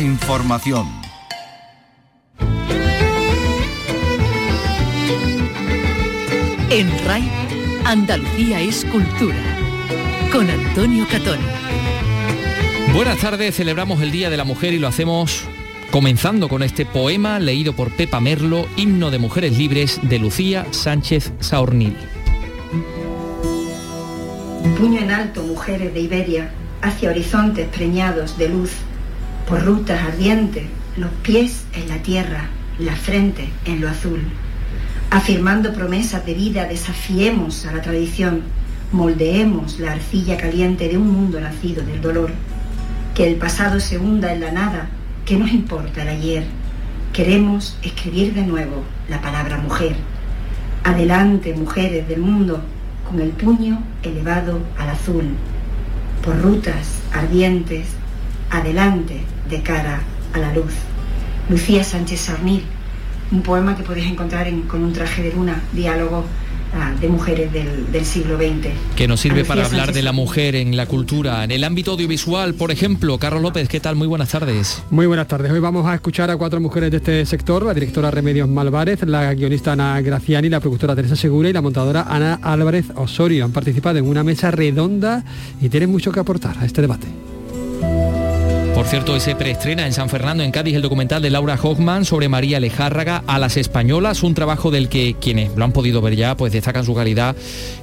información. En RAI, Andalucía es cultura. Con Antonio Catón. Buenas tardes, celebramos el Día de la Mujer y lo hacemos comenzando con este poema leído por Pepa Merlo, Himno de Mujeres Libres de Lucía Sánchez Saornil. Puño en alto, mujeres de Iberia, hacia horizontes preñados de luz, por rutas ardientes, los pies en la tierra, la frente en lo azul. Afirmando promesas de vida, desafiemos a la tradición, moldeemos la arcilla caliente de un mundo nacido del dolor. Que el pasado se hunda en la nada, que nos importa el ayer. Queremos escribir de nuevo la palabra mujer. Adelante, mujeres del mundo, con el puño elevado al azul, por rutas ardientes, adelante, de cara a la luz. Lucía Sánchez Sarnil, un poema que podéis encontrar en Con un traje de luna, diálogo ah, de mujeres del, del siglo XX. Que nos sirve Lucía para hablar Sánchez de la mujer en la cultura, en el ámbito audiovisual, por ejemplo. Carlos López, ¿qué tal? Muy buenas tardes. Muy buenas tardes. Hoy vamos a escuchar a cuatro mujeres de este sector, la directora Remedios Malvarez, la guionista Ana Graciani, la productora Teresa Segura y la montadora Ana Álvarez Osorio. Han participado en una mesa redonda y tienen mucho que aportar a este debate. Cierto, hoy preestrena en San Fernando, en Cádiz, el documental de Laura Hochman sobre María Lejárraga a las españolas, un trabajo del que quienes lo han podido ver ya, pues destacan su calidad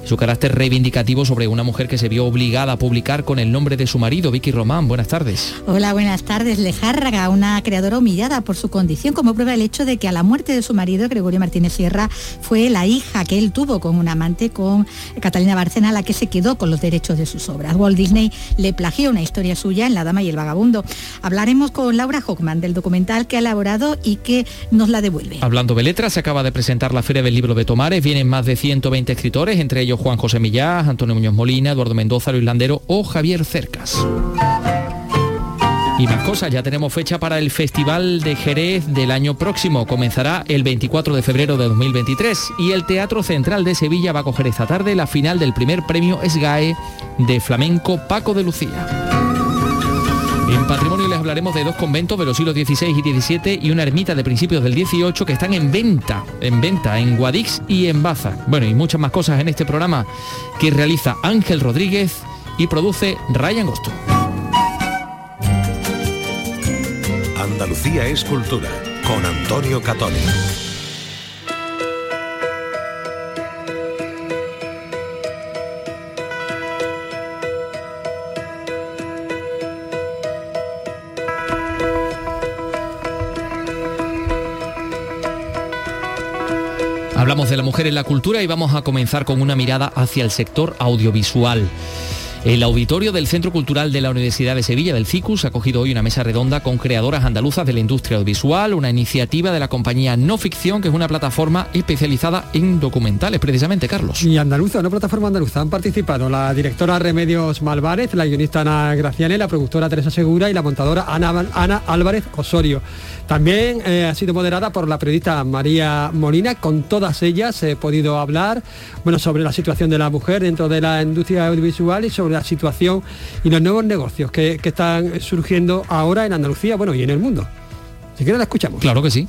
su carácter reivindicativo sobre una mujer que se vio obligada a publicar con el nombre de su marido, Vicky Román. Buenas tardes. Hola, buenas tardes. Lejárraga, una creadora humillada por su condición, como prueba el hecho de que a la muerte de su marido, Gregorio Martínez Sierra, fue la hija que él tuvo con un amante, con Catalina Barcena, la que se quedó con los derechos de sus obras. Walt Disney le plagió una historia suya en La Dama y el Vagabundo. Hablaremos con Laura Hockman del documental que ha elaborado y que nos la devuelve. Hablando de letras, se acaba de presentar la Feria del Libro de Tomares. Vienen más de 120 escritores, entre ellos Juan José Millás, Antonio Muñoz Molina, Eduardo Mendoza, Luis Landero o Javier Cercas. Y más cosas, ya tenemos fecha para el Festival de Jerez del año próximo. Comenzará el 24 de febrero de 2023 y el Teatro Central de Sevilla va a coger esta tarde la final del primer premio SGAE de flamenco Paco de Lucía. En patrimonio les hablaremos de dos conventos de los siglos XVI y XVII y una ermita de principios del XVIII que están en venta, en venta en Guadix y en Baza. Bueno, y muchas más cosas en este programa que realiza Ángel Rodríguez y produce Ryan Gosto. Andalucía es cultura con Antonio Catoni. Hablamos de la mujer en la cultura y vamos a comenzar con una mirada hacia el sector audiovisual. El auditorio del Centro Cultural de la Universidad de Sevilla del CICUS ha acogido hoy una mesa redonda con creadoras andaluzas de la industria audiovisual, una iniciativa de la compañía No Ficción, que es una plataforma especializada en documentales, precisamente, Carlos. Y andaluza, una plataforma andaluza, han participado la directora Remedios Malvarez, la guionista Ana Graciani, la productora Teresa Segura y la montadora Ana, Ana Álvarez Osorio. También eh, ha sido moderada por la periodista María Molina. Con todas ellas he podido hablar bueno, sobre la situación de la mujer dentro de la industria audiovisual y sobre la situación y los nuevos negocios que, que están surgiendo ahora en Andalucía bueno, y en el mundo. Si quieres la escuchamos. Claro que sí.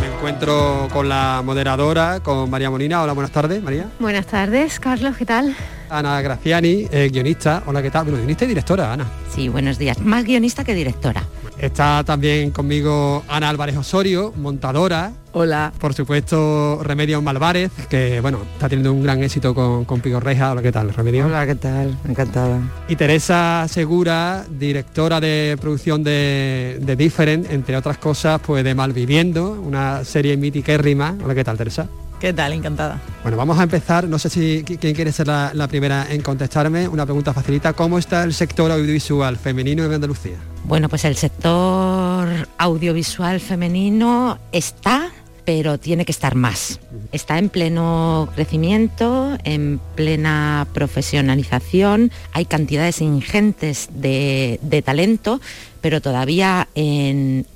Me encuentro con la moderadora, con María Molina. Hola, buenas tardes, María. Buenas tardes, Carlos, ¿qué tal? Ana Graciani, eh, guionista. Hola, ¿qué tal? Bueno, guionista y directora, Ana. Sí, buenos días. Más guionista que directora. Está también conmigo Ana Álvarez Osorio, montadora. Hola. Por supuesto, Remedios Malvarez, que bueno, está teniendo un gran éxito con, con Pico Reja. Hola, ¿qué tal, Remedios? Hola, ¿qué tal? Encantada. Y Teresa Segura, directora de producción de, de Different, entre otras cosas, pues de Malviviendo, una serie mítica Hola, ¿qué tal, Teresa? ¿Qué tal? Encantada. Bueno, vamos a empezar. No sé si qui- quién quiere ser la, la primera en contestarme. Una pregunta facilita. ¿Cómo está el sector audiovisual femenino en Andalucía? Bueno, pues el sector audiovisual femenino está, pero tiene que estar más. Está en pleno crecimiento, en plena profesionalización, hay cantidades ingentes de, de talento, pero todavía en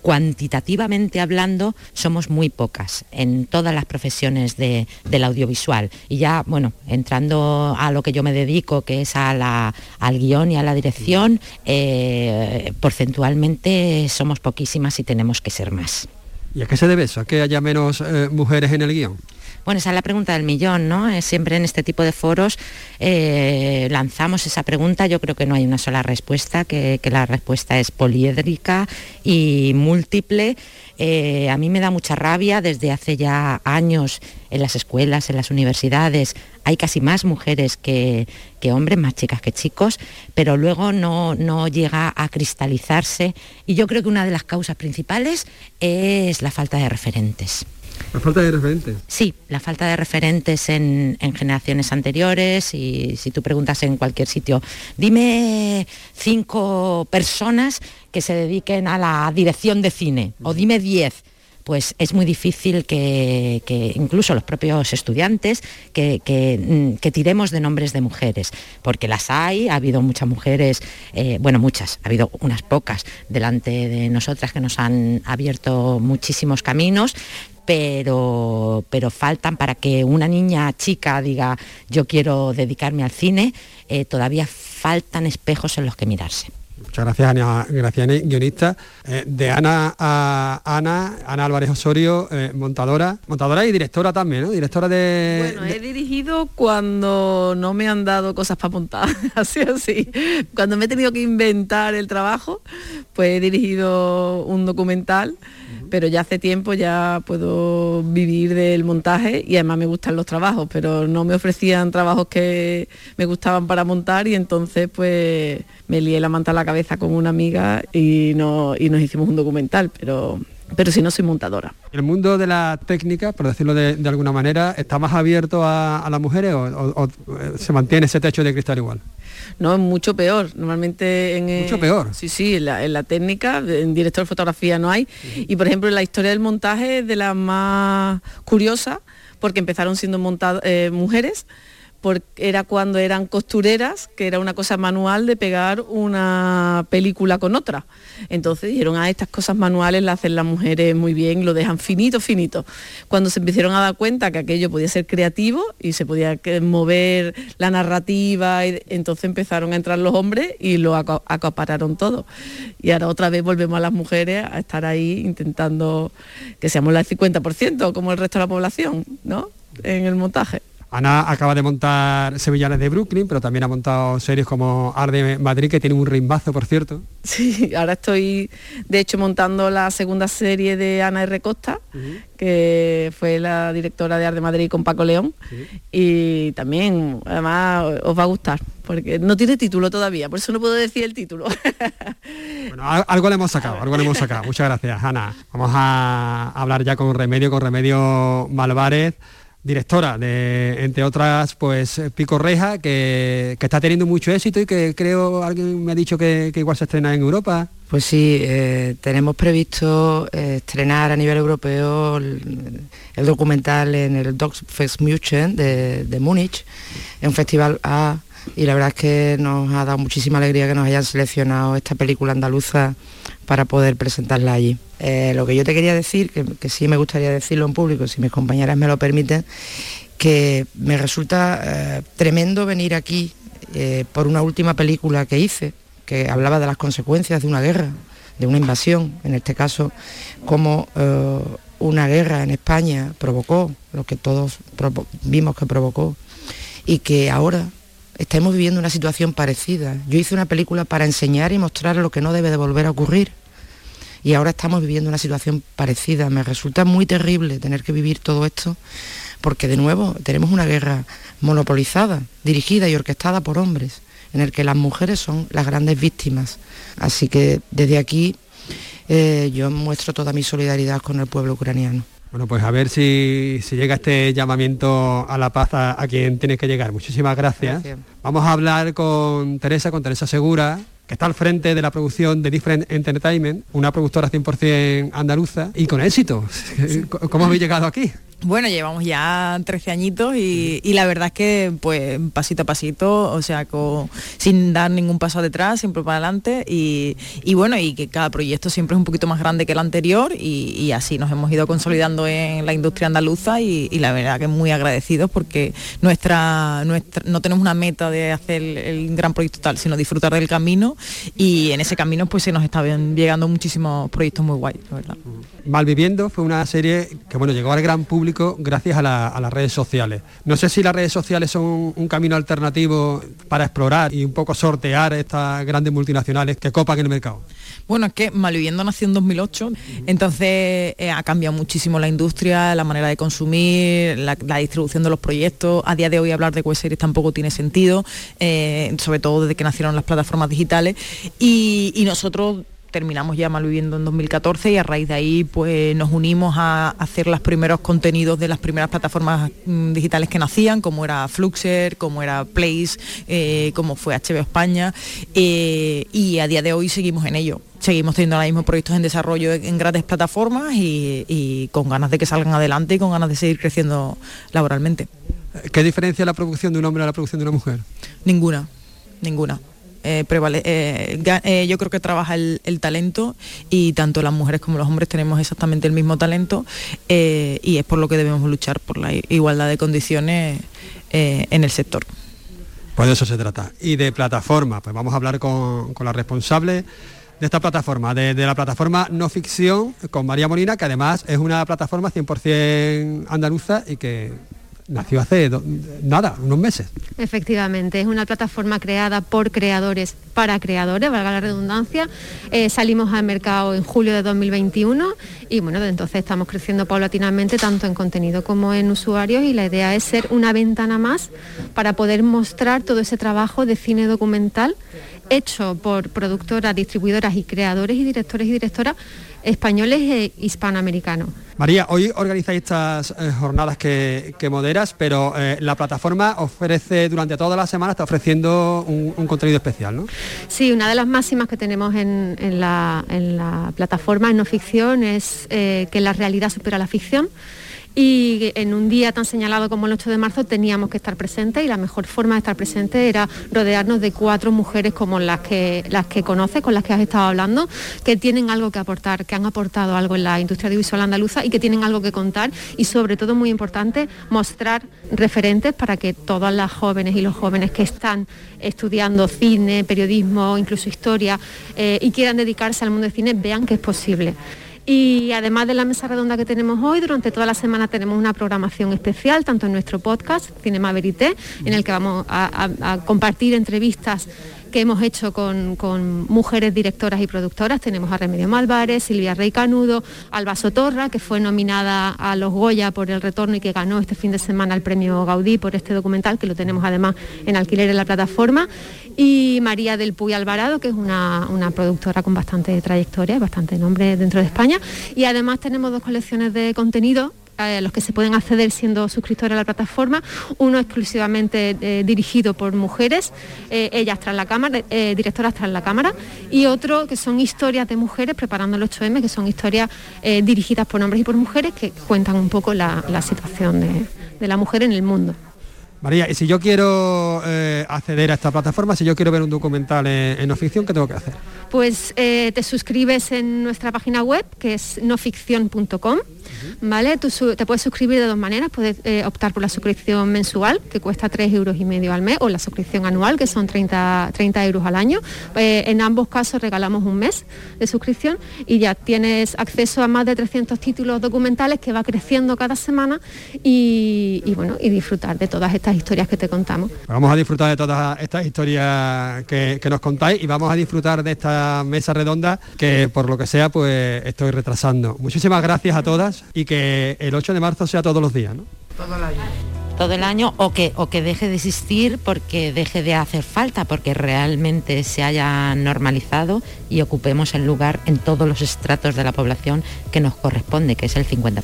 cuantitativamente hablando somos muy pocas en todas las profesiones del audiovisual. Y ya, bueno, entrando a lo que yo me dedico, que es a al guion y a la dirección, eh, porcentualmente somos poquísimas y tenemos que ser más. ¿Y a qué se debe eso? ¿A que haya menos eh, mujeres en el guion? Bueno, esa es la pregunta del millón, ¿no? Eh, siempre en este tipo de foros eh, lanzamos esa pregunta. Yo creo que no hay una sola respuesta, que, la respuesta es poliédrica y múltiple. A mí me da mucha rabia desde hace ya años en las escuelas, en las universidades, hay casi más mujeres que, que hombres, más chicas que chicos, pero luego no, no, llega a cristalizarse y yo creo que una de las causas principales es la falta de referentes. La falta de referentes. Sí, la falta de referentes en, generaciones anteriores y si tú preguntas en cualquier sitio, dime cinco personas que se dediquen a la dirección de cine o dime diez pues es muy difícil que, incluso los propios estudiantes que, mm, que, tiremos de nombres de mujeres, porque las hay, ha habido muchas mujeres, eh, bueno, muchas, ha habido unas pocas delante de nosotras que nos han abierto muchísimos caminos, pero, pero faltan para que una niña chica diga yo quiero dedicarme al cine, eh, todavía faltan espejos en los que mirarse. Muchas gracias, Ana Graciani, guionista. Eh, de Ana a Ana, Ana Álvarez Osorio, eh, montadora, montadora y directora también, ¿no? Directora de... Bueno, he dirigido cuando no me han dado cosas para montar, así así. Cuando me he tenido que inventar el trabajo, pues he dirigido un documental pero ya hace tiempo ya puedo vivir del montaje y además me gustan los trabajos, pero no me ofrecían trabajos que me gustaban para montar y entonces pues me lié la manta a la cabeza con una amiga y, no, y nos hicimos un documental, pero pero si no soy montadora. ¿El mundo de la técnica, por decirlo de, alguna manera, está más abierto a, las mujeres o, se mantiene ese techo de cristal igual? No, es mucho peor. Normalmente en... Mucho peor. Sí, sí, en la, técnica, en director de fotografía no hay. Y por ejemplo, en la historia del montaje es de las más curiosas, porque empezaron siendo montadas eh, mujeres porque era cuando eran costureras, que era una cosa manual de pegar una película con otra. Entonces dijeron, ah, estas cosas manuales las hacen las mujeres muy bien, lo dejan finito, finito. Cuando se empezaron a dar cuenta que aquello podía ser creativo y se podía mover la narrativa, entonces empezaron a entrar los hombres y lo acapararon todo. Y ahora otra vez volvemos a las mujeres a estar ahí intentando que seamos el 50% como el resto de la población, ¿no? En el montaje. Ana acaba de montar Sevillanes de Brooklyn, pero también ha montado series como Arde Madrid, que tiene un rimbazo, por cierto. Sí, ahora estoy, de hecho, montando la segunda serie de Ana R. Costa, que fue la directora de Arde Madrid con Paco León. Y también, además, os va a gustar, porque no tiene título todavía, por eso no puedo decir el título. bueno, algo le hemos sacado, algo le hemos sacado. Muchas gracias, Ana. Vamos a hablar ya con Remedio, con Remedio Malvarez directora de, entre otras, pues Pico Reja, que, está teniendo mucho éxito y que creo, alguien me ha dicho que, igual se estrena en Europa. Pues sí, eh, tenemos previsto eh, estrenar a nivel europeo el, documental en el Fest München de, de Múnich, en un festival A, y la verdad es que nos ha dado muchísima alegría que nos hayan seleccionado esta película andaluza para poder presentarla allí. Eh, lo que yo te quería decir, que, sí me gustaría decirlo en público, si mis compañeras me lo permiten, que me resulta eh, tremendo venir aquí eh, por una última película que hice, que hablaba de las consecuencias de una guerra, de una invasión, en este caso, como una guerra en España provocó, lo que todos vimos que provocó, y que ahora estamos viviendo una situación parecida. Yo hice una película para enseñar y mostrar lo que no debe de volver a ocurrir. Y ahora estamos viviendo una situación parecida. Me resulta muy terrible tener que vivir todo esto porque de nuevo tenemos una guerra monopolizada, dirigida y orquestada por hombres, en el que las mujeres son las grandes víctimas. Así que desde aquí eh, yo muestro toda mi solidaridad con el pueblo ucraniano. Bueno, pues a ver si, llega este llamamiento a la paz a, quien tiene que llegar. Muchísimas gracias. Vamos a hablar con Teresa, con Teresa Segura, que está al frente de la producción de Different Entertainment, una productora 100% andaluza y con éxito. ¿Cómo habéis llegado aquí? Bueno, llevamos ya 13 añitos y, la verdad es que pues pasito a pasito, o sea, sin dar ningún paso detrás, siempre para adelante y, bueno, y que cada proyecto siempre es un poquito más grande que el anterior y, así nos hemos ido consolidando en la industria andaluza y, la verdad que muy agradecidos porque nuestra, nuestra, no tenemos una meta de hacer el, gran proyecto tal, sino disfrutar del camino y en ese camino pues se nos están llegando muchísimos proyectos muy guays, la verdad. Malviviendo fue una serie que bueno, llegó al gran público gracias a, la, a, las redes sociales. No sé si las redes sociales son un, camino alternativo para explorar y un poco sortear estas grandes multinacionales que copan el mercado. Bueno, es que Malviviendo nació en 2008, entonces eh, ha cambiado muchísimo la industria, la manera de consumir, la, distribución de los proyectos. A día de hoy hablar de web series tampoco tiene sentido, eh, sobre todo desde que nacieron las plataformas digitales. Y nosotros terminamos ya Malviviendo en 2014 y a raíz de ahí pues nos unimos a hacer los primeros contenidos de las primeras plataformas mm, digitales que nacían, como era Fluxer, como era Place, eh, como fue HBO España eh, y a día de hoy seguimos en ello. Seguimos teniendo ahora mismo proyectos en desarrollo en grandes plataformas y, y con ganas de que salgan adelante y con ganas de seguir creciendo laboralmente. ¿Qué diferencia la producción de un hombre a la producción de una mujer? Ninguna, ninguna. Eh, prevale eh, eh, yo creo que trabaja el, el, talento y tanto las mujeres como los hombres tenemos exactamente el mismo talento eh, y es por lo que debemos luchar, por la igualdad de condiciones en el sector. Pues de eso se trata. Y de plataforma, pues vamos a hablar con, con la responsable de esta plataforma, de, de, la plataforma No Ficción, con María Molina, que además es una plataforma 100% andaluza y que nació hace nada, unos meses. Efectivamente, es una plataforma creada por creadores para creadores, valga la redundancia. Eh, salimos al mercado en julio de 2021 y bueno, de entonces estamos creciendo paulatinamente tanto en contenido como en usuarios y la idea es ser una ventana más para poder mostrar todo ese trabajo de cine documental hecho por productoras, distribuidoras y creadores y directores y directoras españoles e hispanoamericanos. María, hoy organizáis estas eh, jornadas que, que, moderas, pero eh, la plataforma ofrece durante toda la semana, está ofreciendo un, un, contenido especial, ¿no? Sí, una de las máximas que tenemos en, en, la, en la, plataforma en no ficción es eh, que la realidad supera la ficción y en un día tan señalado como el 8 de marzo teníamos que estar presentes y la mejor forma de estar presente era rodearnos de cuatro mujeres como las que, las que conoces, con las que has estado hablando, que tienen algo que aportar, que han aportado algo en la industria audiovisual andaluza y que tienen algo que contar y sobre todo muy importante mostrar referentes para que todas las jóvenes y los jóvenes que están estudiando cine, periodismo, incluso historia eh, y quieran dedicarse al mundo del cine vean que es posible. Y además de la mesa redonda que tenemos hoy, durante toda la semana tenemos una programación especial, tanto en nuestro podcast, Cinema Verité, en el que vamos a, a, a compartir entrevistas que hemos hecho con, mujeres directoras y productoras. Tenemos a Remedio Malvares, Silvia Rey Canudo, Alba Sotorra, que fue nominada a los Goya por el retorno y que ganó este fin de semana el premio Gaudí por este documental, que lo tenemos además en alquiler en la plataforma. Y María del Puy Alvarado, que es una, una productora con bastante trayectoria, bastante nombre dentro de España. Y además tenemos dos colecciones de contenido a los que se pueden acceder siendo suscriptores a la plataforma, uno exclusivamente eh, dirigido por mujeres, eh, ellas tras la cámara, eh, directoras tras la cámara, y otro que son historias de mujeres preparando el 8M, que son historias eh, dirigidas por hombres y por mujeres que cuentan un poco la, la situación de, de la mujer en el mundo. María, y si yo quiero eh, acceder a esta plataforma, si yo quiero ver un documental en, en no ficción, ¿qué tengo que hacer? Pues eh, te suscribes en nuestra página web, que es noficción.com, ¿vale? Tú te puedes suscribir de dos maneras, puedes eh, optar por la suscripción mensual, que cuesta 3 euros y medio al mes, o la suscripción anual, que son 30, 30 euros al año. Eh, en ambos casos regalamos un mes de suscripción y ya tienes acceso a más de 300 títulos documentales que va creciendo cada semana y, bueno, y disfrutar de todas estas historias que te contamos. Vamos a disfrutar de todas estas historias que nos contáis y vamos a disfrutar de esta mesa redonda que por lo que sea pues estoy retrasando. Muchísimas gracias a todas y que el 8 de marzo sea todos los días, ¿no? Todo el año. Todo el año o que, o que deje de existir porque deje de hacer falta, porque realmente se haya normalizado y ocupemos el lugar en todos los estratos de la población que nos corresponde, que es el 50%.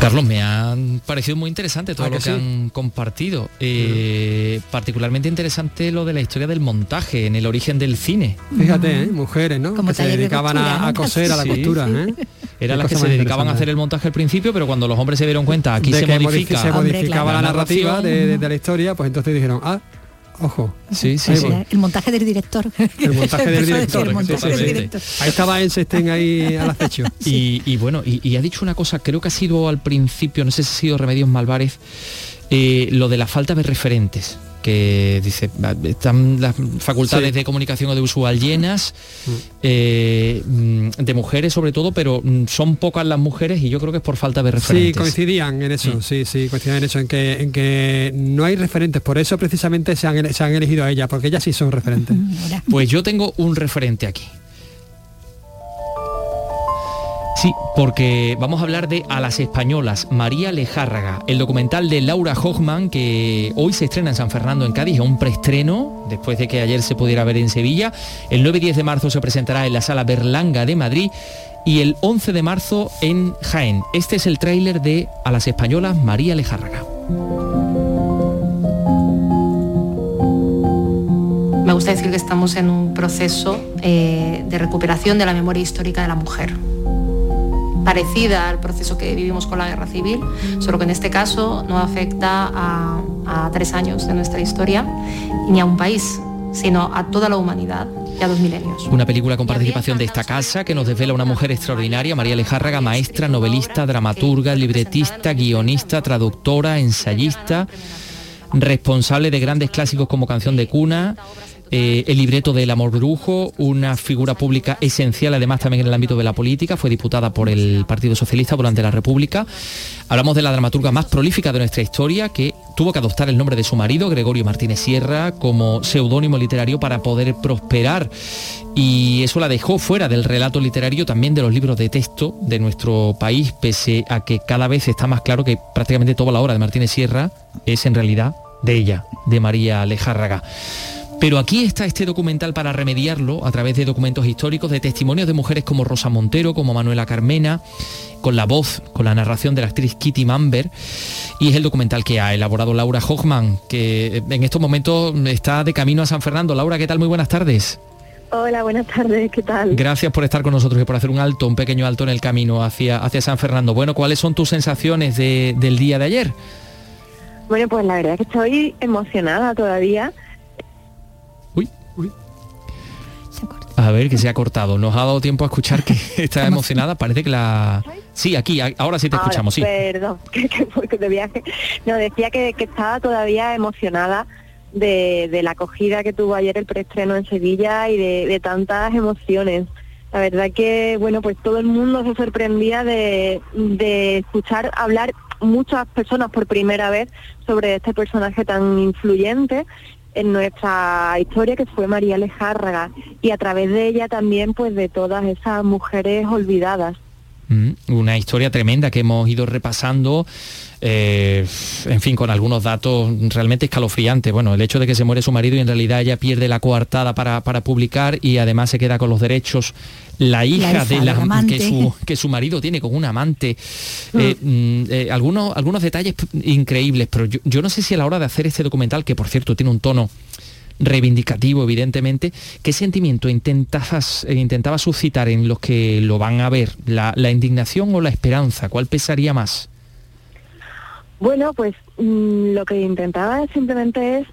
Carlos, me ha parecido muy interesante todo ¿Ah, lo que, sí? han compartido. Eh, uh -huh. Particularmente interesante lo de la historia del montaje en el origen del cine. Fíjate, ¿eh? mujeres, ¿no? Como que se dedicaban a, a, coser, a la sí, costura. Sí. ¿eh? eran las que se dedicaban a hacer el montaje al principio, pero cuando los hombres se dieron cuenta, aquí de se que modifica, se modificaba la narrativa de- de la historia, pues entonces dijeron, ah, ojo. Sí, sí, sí. El montaje del director. El montaje del director. el montaje del director. Ahí estaba Einstein ahí al acecho. Y, y bueno, y, y ha dicho una cosa, creo que ha sido al principio, no sé si ha sido Remedios Malvarez, eh, lo de la falta de referentes que dice "Va, están las facultades Sí. de comunicación audiovisual llenas eh, mm, de mujeres sobre todo pero mm, son pocas las mujeres y yo creo que es por falta de Sí, referentes coincidían en eso, sí, sí, coincidían en eso, en que, en que no hay referentes, por eso precisamente se han, se han elegido a ella, porque ellas sí son referentes. Pues yo tengo un referente aquí. Sí, porque vamos a hablar de A las Españolas, María Lejárraga, el documental de Laura Hochman que hoy se estrena en San Fernando, en Cádiz, un preestreno, después de que ayer se pudiera ver en Sevilla. El 9 y 10 de marzo se presentará en la Sala Berlanga de Madrid y el 11 de marzo en Jaén. Este es el tráiler de A las Españolas, María Lejárraga. Me gusta decir que estamos en un proceso eh, de recuperación de la memoria histórica de la mujer, parecida al proceso que vivimos con la guerra civil, solo que en este caso no afecta a, a tres años de nuestra historia ni a un país, sino a toda la humanidad y a dos milenios. Una película con participación de esta casa que nos desvela una mujer extraordinaria, María Lejárraga, maestra, novelista, dramaturga, libretista, guionista, traductora, ensayista, responsable de grandes clásicos como Canción de Cuna, eh, el libreto del amor brujo, una figura pública esencial además también en el ámbito de la política, fue diputada por el Partido Socialista durante la República. Hablamos de la dramaturga más prolífica de nuestra historia que tuvo que adoptar el nombre de su marido, Gregorio Martínez Sierra, como seudónimo literario para poder prosperar. Y eso la dejó fuera del relato literario también de los libros de texto de nuestro país, pese a que cada vez está más claro que prácticamente toda la obra de Martínez Sierra es en realidad de ella, de María Lejárraga. Pero aquí está este documental para remediarlo a través de documentos históricos, de testimonios de mujeres como Rosa Montero, como Manuela Carmena, con la voz, con la narración de la actriz Kitty Mamber. Y es el documental que ha elaborado Laura Hochman, que en estos momentos está de camino a San Fernando. Laura, ¿qué tal? Muy buenas tardes. Hola, buenas tardes, ¿qué tal? Gracias por estar con nosotros y por hacer un alto, un pequeño alto en el camino hacia, hacia San Fernando. Bueno, ¿cuáles son tus sensaciones de- del día de ayer? Bueno, pues la verdad es que estoy emocionada todavía. A ver, que se ha cortado. Nos ha dado tiempo a escuchar que está emocionada. Parece que la... Sí, aquí, ahora sí te Ahora, escuchamos, sí. Perdón, que, que de viaje. No, decía que, que estaba todavía emocionada de, de la acogida que tuvo ayer el preestreno en Sevilla y de, de tantas emociones. La verdad que, bueno, pues todo el mundo se sorprendía de, de escuchar hablar muchas personas por primera vez sobre este personaje tan influyente en nuestra historia que fue María Lejárraga y a través de ella también pues de todas esas mujeres olvidadas. Mm, Una historia tremenda que hemos ido repasando, eh, en fin, con algunos datos realmente escalofriantes. Bueno, el hecho de que se muere su marido y en realidad ella pierde la coartada para, para publicar y además se queda con los derechos la hija, hija de la amante. que su, que su marido tiene con un amante. Eh, mm, eh, algunos, algunos detalles increíbles, pero yo, yo no sé si a la hora de hacer este documental, que por cierto tiene un tono reivindicativo, evidentemente, ¿qué sentimiento intentabas, eh, intentabas suscitar en los que lo van a ver? ¿La, la indignación o la esperanza? ¿Cuál pesaría más? Bueno, pues mm, lo que intentaba simplemente es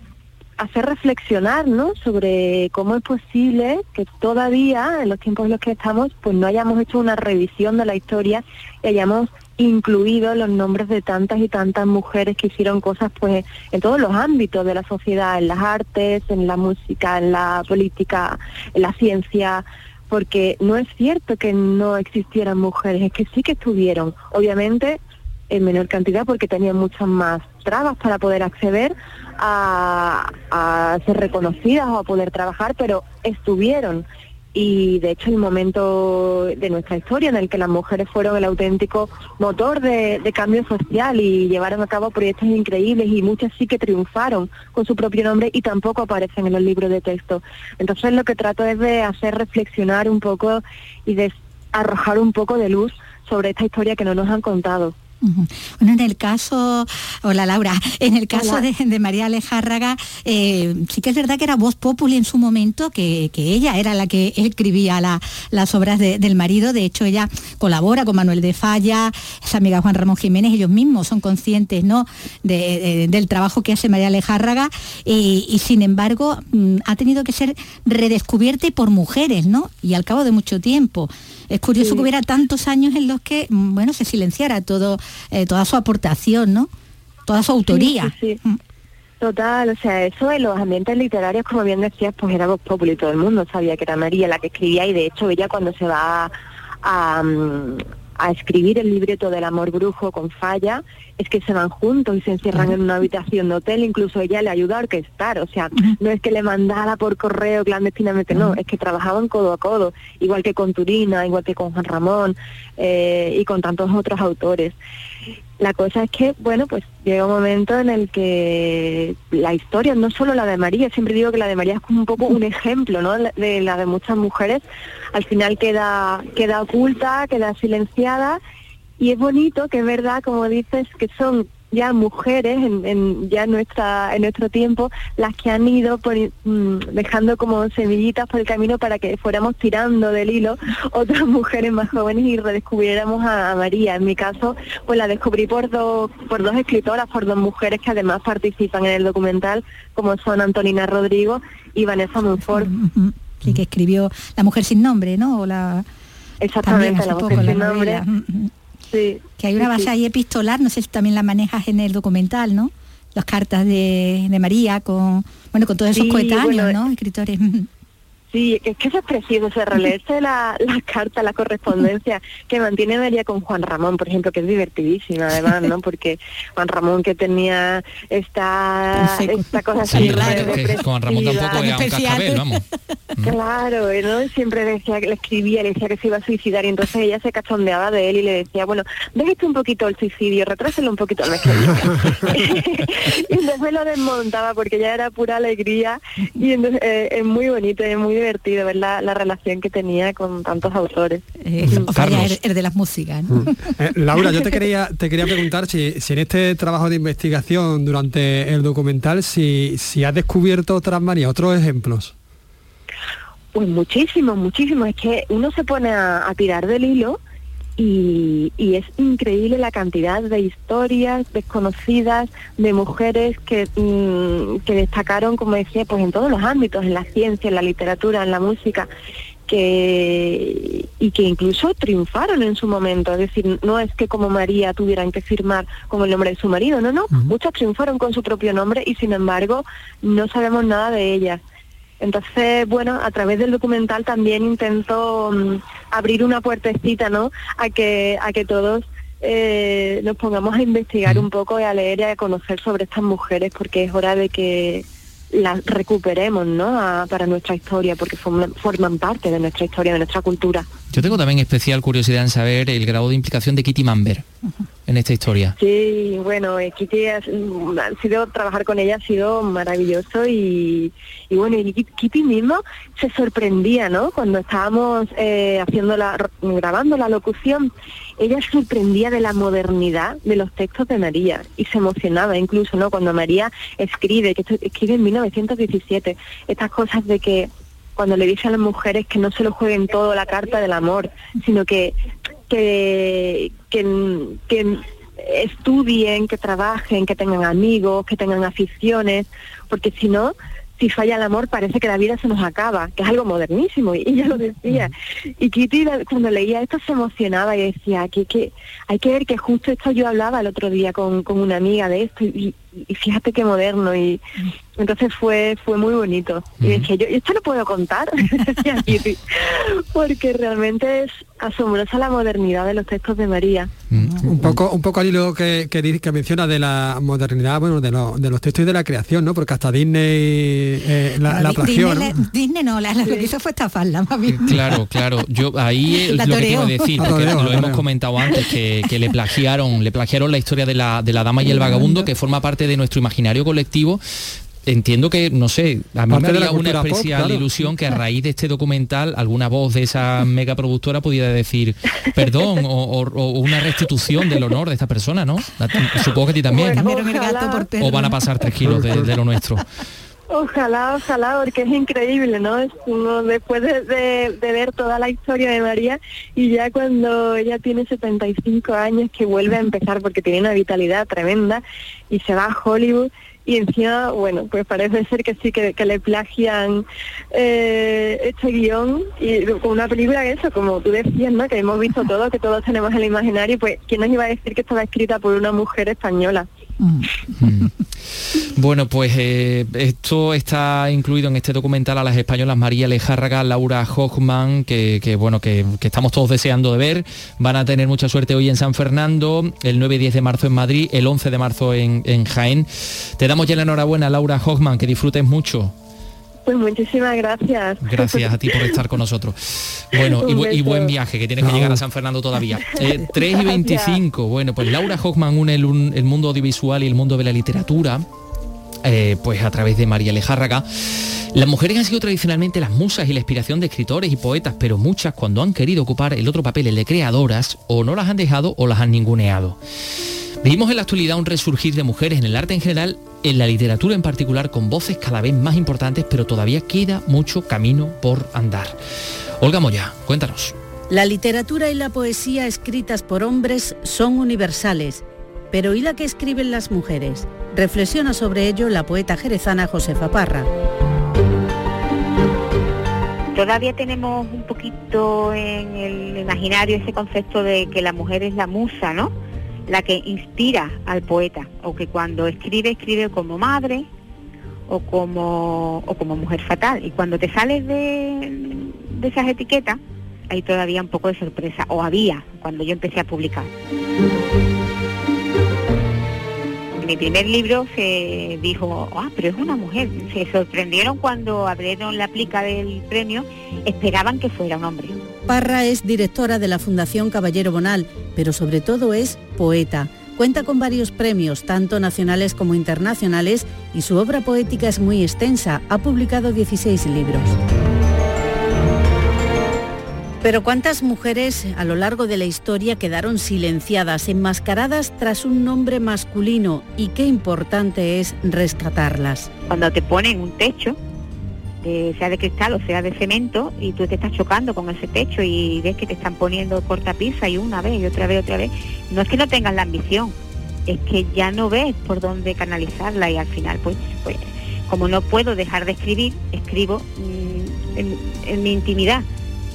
hacer reflexionar, ¿no? Sobre cómo es posible que todavía, en los tiempos en los que estamos, pues no hayamos hecho una revisión de la historia y hayamos incluido los nombres de tantas y tantas mujeres que hicieron cosas pues en todos los ámbitos de la sociedad, en las artes, en la música, en la política, en la ciencia, porque no es cierto que no existieran mujeres, es que sí que estuvieron. Obviamente en menor cantidad porque tenían muchas más trabas para poder acceder a, a ser reconocidas o a poder trabajar, pero estuvieron. Y de hecho el momento de nuestra historia en el que las mujeres fueron el auténtico motor de, cambio social y llevaron a cabo proyectos increíbles y muchas sí que triunfaron con su propio nombre y tampoco aparecen en los libros de texto. Entonces lo que trato es de hacer reflexionar un poco y de arrojar un poco de luz sobre esta historia que no nos han contado. Bueno, en el caso, hola Laura, en el caso de, María Alejárraga, eh, sí que es verdad que era voz populi en su momento, que, ella era la que escribía las obras del marido, de hecho ella colabora con Manuel de Falla, esa amiga Juan Ramón Jiménez, ellos mismos son conscientes ¿no? del trabajo que hace María Alejárraga y, sin embargo mm, ha tenido que ser redescubierta por mujeres, ¿no? Y al cabo de mucho tiempo. Es curioso que hubiera tantos años en los que, mm, bueno, se silenciara todo, eh, toda su aportación, ¿no? Toda su autoría. Sí, mm. Total, o sea, eso en los ambientes literarios, como bien decías, pues era voz popular y todo el mundo sabía que era María la que escribía y de hecho ella cuando se va a, mm, a escribir el libreto del amor brujo con falla, es que se van juntos y se encierran en una habitación de hotel, incluso ella le ayuda a orquestar, o sea, no es que le mandara por correo clandestinamente, no, es que trabajaban codo a codo, igual que con Turina, igual que con Juan Ramón eh, y con tantos otros autores. La cosa es que, bueno, pues llega un momento en el que la historia, no solo la de María, siempre digo que la de María es como un poco un ejemplo, ¿no? De la de muchas mujeres, al final queda, queda oculta, queda silenciada, y es bonito que es verdad, como dices, que son ya mujeres en, ya nuestra en nuestro tiempo las que han ido mm, dejando como semillitas por el camino para que fuéramos tirando del hilo otras mujeres más jóvenes y redescubriéramos a, María. En mi caso pues la descubrí por dos por dos escritoras por dos mujeres que además participan en el documental como son Antonina Rodrigo y Vanessa Monfort sí que escribió La mujer sin nombre no la exactamente la mujer sin nombre que hay una base ahí epistolar, no sé si también la manejas en el documental, ¿no? Las cartas de, María con, bueno, con todos esos coetáneos, ¿no? Escritores. Sí, es que eso es precioso, se releerse la, la carta, la correspondencia que mantiene María con Juan Ramón, por ejemplo, que es divertidísima además, ¿no? Porque Juan Ramón que tenía esta, esta cosa así Juan Ramón tampoco era un cascabel, vamos. Claro, ¿no? Siempre decía que le escribía, le decía que se iba a suicidar y entonces ella se cachondeaba de él y le decía, bueno, déjate un poquito el suicidio, retráselo un poquito al mes y entonces lo desmontaba porque ya era pura alegría y entonces eh, es muy bonito, es muy divertido ver la, relación que tenía con tantos autores. Eh, Carlos. de las músicas. Mm. Eh, Laura, yo te quería, te quería preguntar si, en este trabajo de investigación durante el documental, si, si has descubierto otras manías, otros ejemplos. Pues muchísimo, muchísimo. Es que uno se pone a tirar del hilo y, es increíble la cantidad de historias desconocidas de mujeres que, mm, que destacaron, como decía, pues en todos los ámbitos, en la ciencia, en la literatura, en la música, que y que incluso triunfaron en su momento, es decir, no es que como María tuvieran que firmar como el nombre de su marido, no, no, muchas triunfaron con su propio nombre y sin embargo no sabemos nada de ellas. Entonces, bueno, a través del documental también intento mm, abrir una puertecita, ¿no? A que, a que todos eh, nos pongamos a investigar un poco y a leer y a conocer sobre estas mujeres, porque es hora de que las recuperemos, ¿no? para nuestra historia, porque forman, parte de nuestra historia, de nuestra cultura. Yo tengo también especial curiosidad en saber el grado de implicación de Kitty Mamber en esta historia. Sí, bueno, eh, Kitty ha, sido, trabajar con ella ha sido maravilloso y, bueno, y Kitty mismo se sorprendía, ¿no? Cuando estábamos eh, haciendo la, grabando la locución, ella sorprendía de la modernidad de los textos de María y se emocionaba incluso, ¿no? Cuando María escribe, que escribe en 1917, estas cosas de que cuando le dice a las mujeres que no se lo jueguen todo la carta del amor, sino que que, que, estudien, que trabajen, que tengan amigos, que tengan aficiones, porque si no, si falla el amor parece que la vida se nos acaba, que es algo modernísimo, y ella lo decía. Y Kitty cuando leía esto se emocionaba y decía que, que hay que ver que justo esto yo hablaba el otro día con, con una amiga de esto y, y fíjate qué moderno y entonces fue fue muy bonito. Y decía yo esto lo puedo contar porque realmente es asombrosa la modernidad de los textos de María. Un poco un poco al hilo que, que, que menciona de la modernidad bueno de, de, los textos y de la creación no porque hasta Disney eh, la, la plagió Disney, ¿no? Disney no la, lo que hizo fue estafarla más bien. claro claro. Yo ahí lo que quiero decir porque lo hemos comentado antes que, que, le plagiaron le plagiaron la historia de la de la dama y el vagabundo que forma parte de nuestro imaginario colectivo entiendo que, no sé, a mí Parte me haría una pop, especial claro. ilusión que a raíz de este documental alguna voz de esa megaproductora pudiera decir perdón o, o- o una restitución del honor de esta persona, ¿no? Supongo que a ti también. O van a pasar tres kilos de, de lo nuestro. Ojalá, ojalá, porque es increíble, ¿no? Es uno después de, ver toda la historia de María y ya cuando ella tiene 75 años que vuelve a empezar porque tiene una vitalidad tremenda y se va a Hollywood y encima, bueno, pues parece ser que sí, que, que le plagian eh, este guion y con una película que eso, como tú decías, ¿no? Que hemos visto todo, que todos tenemos el imaginario, pues ¿quién nos iba a decir que estaba escrita por una mujer española? Bueno, pues eh, esto está incluido en este documental a las españolas María Lejárraga, Laura Hochman, que, bueno, que, estamos todos deseando de ver. Van a tener mucha suerte hoy en San Fernando, el 9 y 10 de marzo en Madrid, el 11 de marzo en, en Jaén. Te damos ya la enhorabuena, Laura Hochman, que disfrutes mucho. Pues muchísimas gracias. Gracias a ti por estar con nosotros. Bueno, y, buen viaje, que tienes que llegar a San Fernando todavía. Eh, 3 y 25. Bueno, pues Laura Hochman une el, un- el mundo audiovisual y el mundo de la literatura, eh, pues a través de María Lejárraga. Las mujeres han sido tradicionalmente las musas y la inspiración de escritores y poetas, pero muchas cuando han querido ocupar el otro papel, el de creadoras, o no las han dejado o las han ninguneado. Vivimos en la actualidad un resurgir de mujeres en el arte en general, en la literatura en particular, con voces cada vez más importantes, pero todavía queda mucho camino por andar. Olga Moya, cuéntanos. La literatura y la poesía escritas por hombres son universales, pero ¿y la que escriben las mujeres? Reflexiona sobre ello la poeta jerezana Josefa Parra. Todavía tenemos un poquito en el imaginario ese concepto de que la mujer es la musa, ¿no? La que inspira al poeta, o que cuando escribe, escribe como madre o como, o como mujer fatal. Y cuando te sales de, de esas etiquetas, hay todavía un poco de sorpresa, o había cuando yo empecé a publicar. Mi primer libro se dijo, ah, pero es una mujer. Se sorprendieron cuando abrieron la plica del premio, esperaban que fuera un hombre. Parra es directora de la Fundación Caballero Bonal, pero sobre todo es poeta. Cuenta con varios premios, tanto nacionales como internacionales, y su obra poética es muy extensa. Ha publicado 16 libros. Pero ¿cuántas mujeres a lo largo de la historia quedaron silenciadas, enmascaradas tras un nombre masculino? Y qué importante es rescatarlas. Cuando te ponen un techo, de- sea de cristal o sea de cemento, y tú te estás chocando con ese techo y ves que te están poniendo cortapisa y una vez y otra vez, otra vez, no es que no tengas la ambición, es que ya no ves por dónde canalizarla y al final, pues, pues como no puedo dejar de escribir, escribo mm, en, en mi intimidad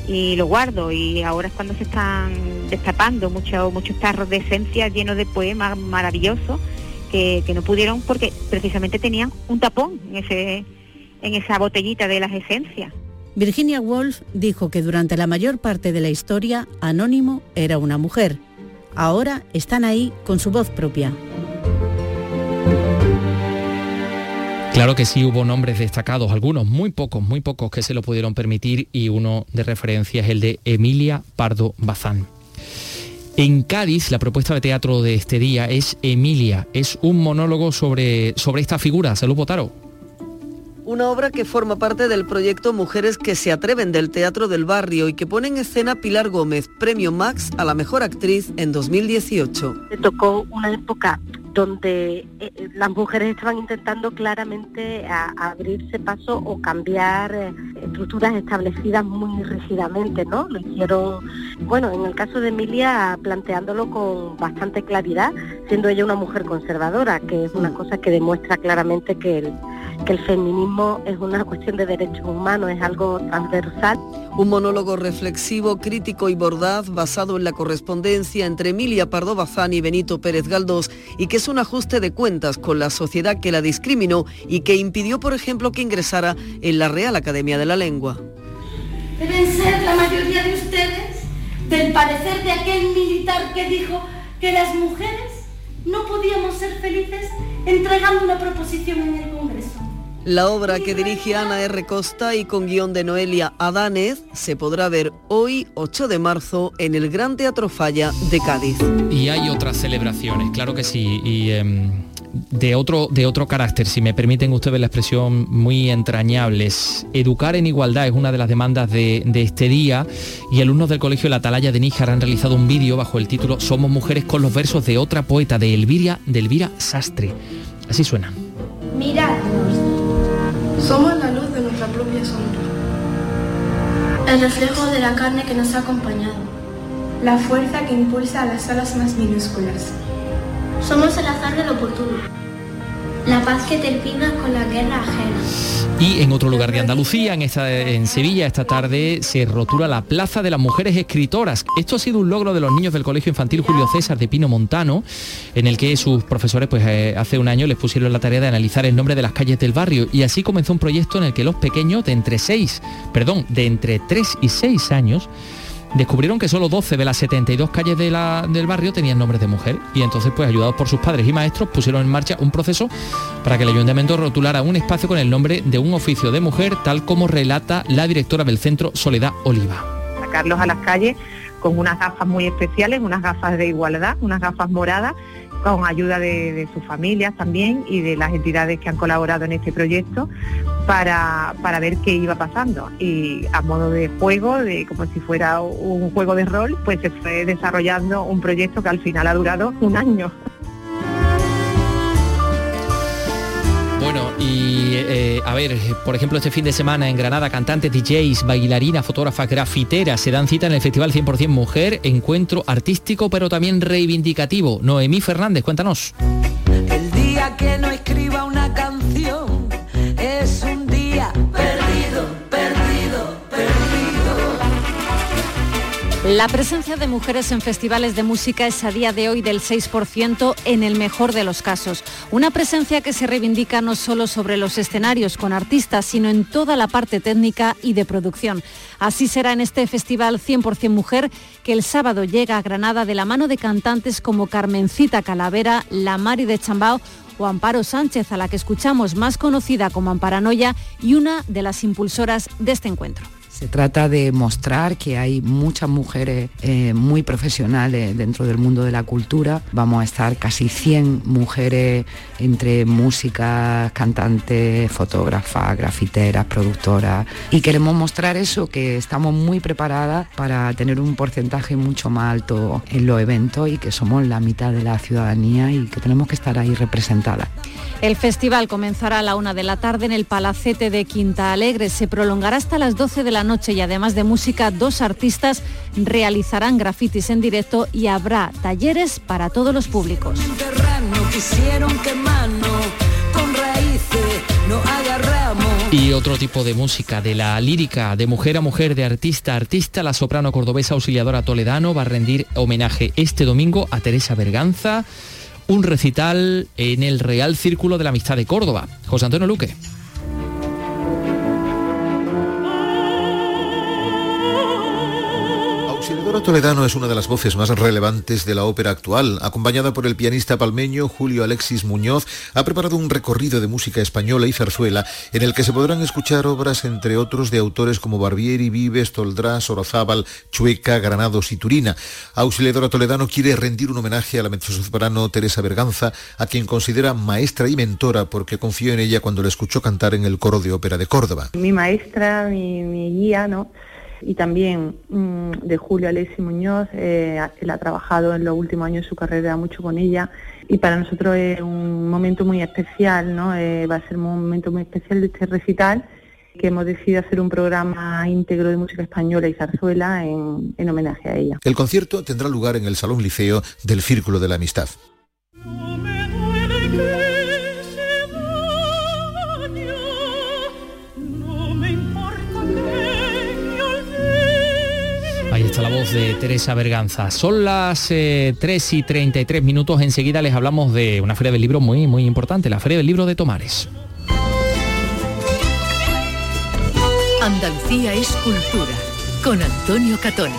y lo guardo. Y ahora es cuando se están destapando muchos muchos tarros de esencia llenos de poemas maravillosos que, que no pudieron porque precisamente tenían un tapón en ese en esa botellita de las esencias. Virginia Woolf dijo que durante la mayor parte de la historia Anónimo era una mujer. Ahora están ahí con su voz propia. Claro que sí hubo nombres destacados, algunos, muy pocos, muy pocos que se lo pudieron permitir y uno de referencia es el de Emilia Pardo Bazán. En Cádiz, la propuesta de teatro de este día es Emilia, es un monólogo sobre, sobre esta figura. Salud, Botaro. Una obra que forma parte del proyecto Mujeres que se atreven del Teatro del Barrio y que pone en escena Pilar Gómez, premio Max a la mejor actriz en 2018. Me tocó una época donde eh, eh, las mujeres estaban intentando claramente a- abrirse paso o cambiar eh, estructuras establecidas muy rígidamente, ¿no? Lo hicieron, bueno, en el caso de Emilia planteándolo con bastante claridad, siendo ella una mujer conservadora, que es una cosa que demuestra claramente que el, que el feminismo es una cuestión de derechos humanos, es algo transversal. Un monólogo reflexivo, crítico y bordaz basado en la correspondencia entre Emilia Pardo Bazán y Benito Pérez Galdós y que es un ajuste de cuentas con la sociedad que la discriminó y que impidió, por ejemplo, que ingresara en la Real Academia de la Lengua. Deben ser la mayoría de ustedes del parecer de aquel militar que dijo que las mujeres no podíamos ser felices entregando una proposición en el Congreso. La obra que dirige Ana R. Costa y con guion de Noelia Adánez se podrá ver hoy, 8 de marzo, en el Gran Teatro Falla de Cádiz. Y hay otras celebraciones, claro que sí. Y em, de otro, de otro carácter, si me permiten ustedes la expresión, muy entrañables. Educar en igualdad es una de las demandas de, de este día y alumnos del Colegio La Atalaya de Níjar han realizado un vídeo bajo el título Somos mujeres con los versos de otra poeta, de Elvira, de Elvira Sastre. Así suena. Miradnos. Somos la luz de nuestra propia sombra. El reflejo de la carne que nos ha acompañado. La fuerza que impulsa a las alas más minúsculas. Somos el azar del oportuno. La paz que termina con la guerra ajena. Y en otro lugar de Andalucía, en, esta, en Sevilla, esta tarde se rotula la Plaza de las Mujeres Escritoras. Esto ha sido un logro de los niños del Colegio Infantil Julio César de Pino Montano, en el que sus profesores pues, eh, hace un año les pusieron la tarea de analizar el nombre de las calles del barrio. Y así comenzó un proyecto en el que los pequeños de entre 6, perdón, de entre 3 y 6 años, descubrieron que solo 12 de las 72 calles del barrio tenían nombres de mujer y entonces pues ayudados por sus padres y maestros pusieron en marcha un proceso para que el ayuntamiento rotulara un espacio con el nombre de un oficio de mujer tal como relata la directora del centro Soledad Oliva. sacarlos a las calles con unas gafas muy especiales, unas gafas de igualdad, unas gafas moradas, con ayuda de, sus familias también y de las entidades que han colaborado en este proyecto para, para ver qué iba pasando. Y a modo de juego, de como si fuera un juego de rol, pues se fue desarrollando un proyecto que al final ha durado un año. Bueno, y eh, a ver, por ejemplo, este fin de semana en Granada, cantantes, DJs, bailarinas, fotógrafas, grafiteras se dan cita en el Festival 100% Mujer, encuentro artístico pero también reivindicativo. Noemí Fernández, cuéntanos. El día que no escriba una canción La presencia de mujeres en festivales de música es a día de hoy del 6% en el mejor de los casos. Una presencia que se reivindica no solo sobre los escenarios con artistas, sino en toda la parte técnica y de producción. Así será en este festival 100% Mujer que el sábado llega a Granada de la mano de cantantes como Carmencita Calavera, La Mari de Chambao o Amparo Sánchez, a la que escuchamos más conocida como Amparanoia y una de las impulsoras de este encuentro. Se trata de mostrar que hay muchas mujeres eh, muy profesionales dentro del mundo de la cultura. Vamos a estar casi 100 mujeres entre músicas, cantantes, fotógrafas, grafiteras, productoras. Y queremos mostrar eso, que estamos muy preparadas para tener un porcentaje mucho más alto en los eventos y que somos la mitad de la ciudadanía y que tenemos que estar ahí representadas. El festival comenzará a la una de la tarde en el Palacete de Quinta Alegre. Se prolongará hasta las 12 de la noche y además de música, dos artistas realizarán grafitis en directo y habrá talleres para todos los públicos. Y otro tipo de música, de la lírica, de mujer a mujer, de artista a artista, la soprano cordobesa auxiliadora Toledano va a rendir homenaje este domingo a Teresa Berganza, un recital en el Real Círculo de la Amistad de Córdoba. José Antonio Luque. Auxiliadora Toledano es una de las voces más relevantes de la ópera actual. Acompañada por el pianista palmeño Julio Alexis Muñoz, ha preparado un recorrido de música española y zarzuela en el que se podrán escuchar obras, entre otros, de autores como Barbieri, Vives, Toldrás, Orozábal, Chueca, Granados y Turina. Auxiliadora Toledano quiere rendir un homenaje a la mezzosoprano Teresa Berganza, a quien considera maestra y mentora porque confió en ella cuando la escuchó cantar en el coro de ópera de Córdoba. mi maestra, mi, mi guía, ¿no? Y también mm, de Julio Alessi Muñoz, eh, él ha trabajado en los últimos años de su carrera mucho con ella y para nosotros es un momento muy especial, ¿no? Eh, va a ser un momento muy especial de este recital que hemos decidido hacer un programa íntegro de música española y zarzuela en, en homenaje a ella. El concierto tendrá lugar en el Salón Liceo del Círculo de la Amistad. La voz de Teresa Berganza. Son las eh, 3 y 33 minutos. Enseguida les hablamos de una feria del libro muy, muy importante, la Feria del Libro de Tomares. Andalucía es cultura con Antonio Catoni.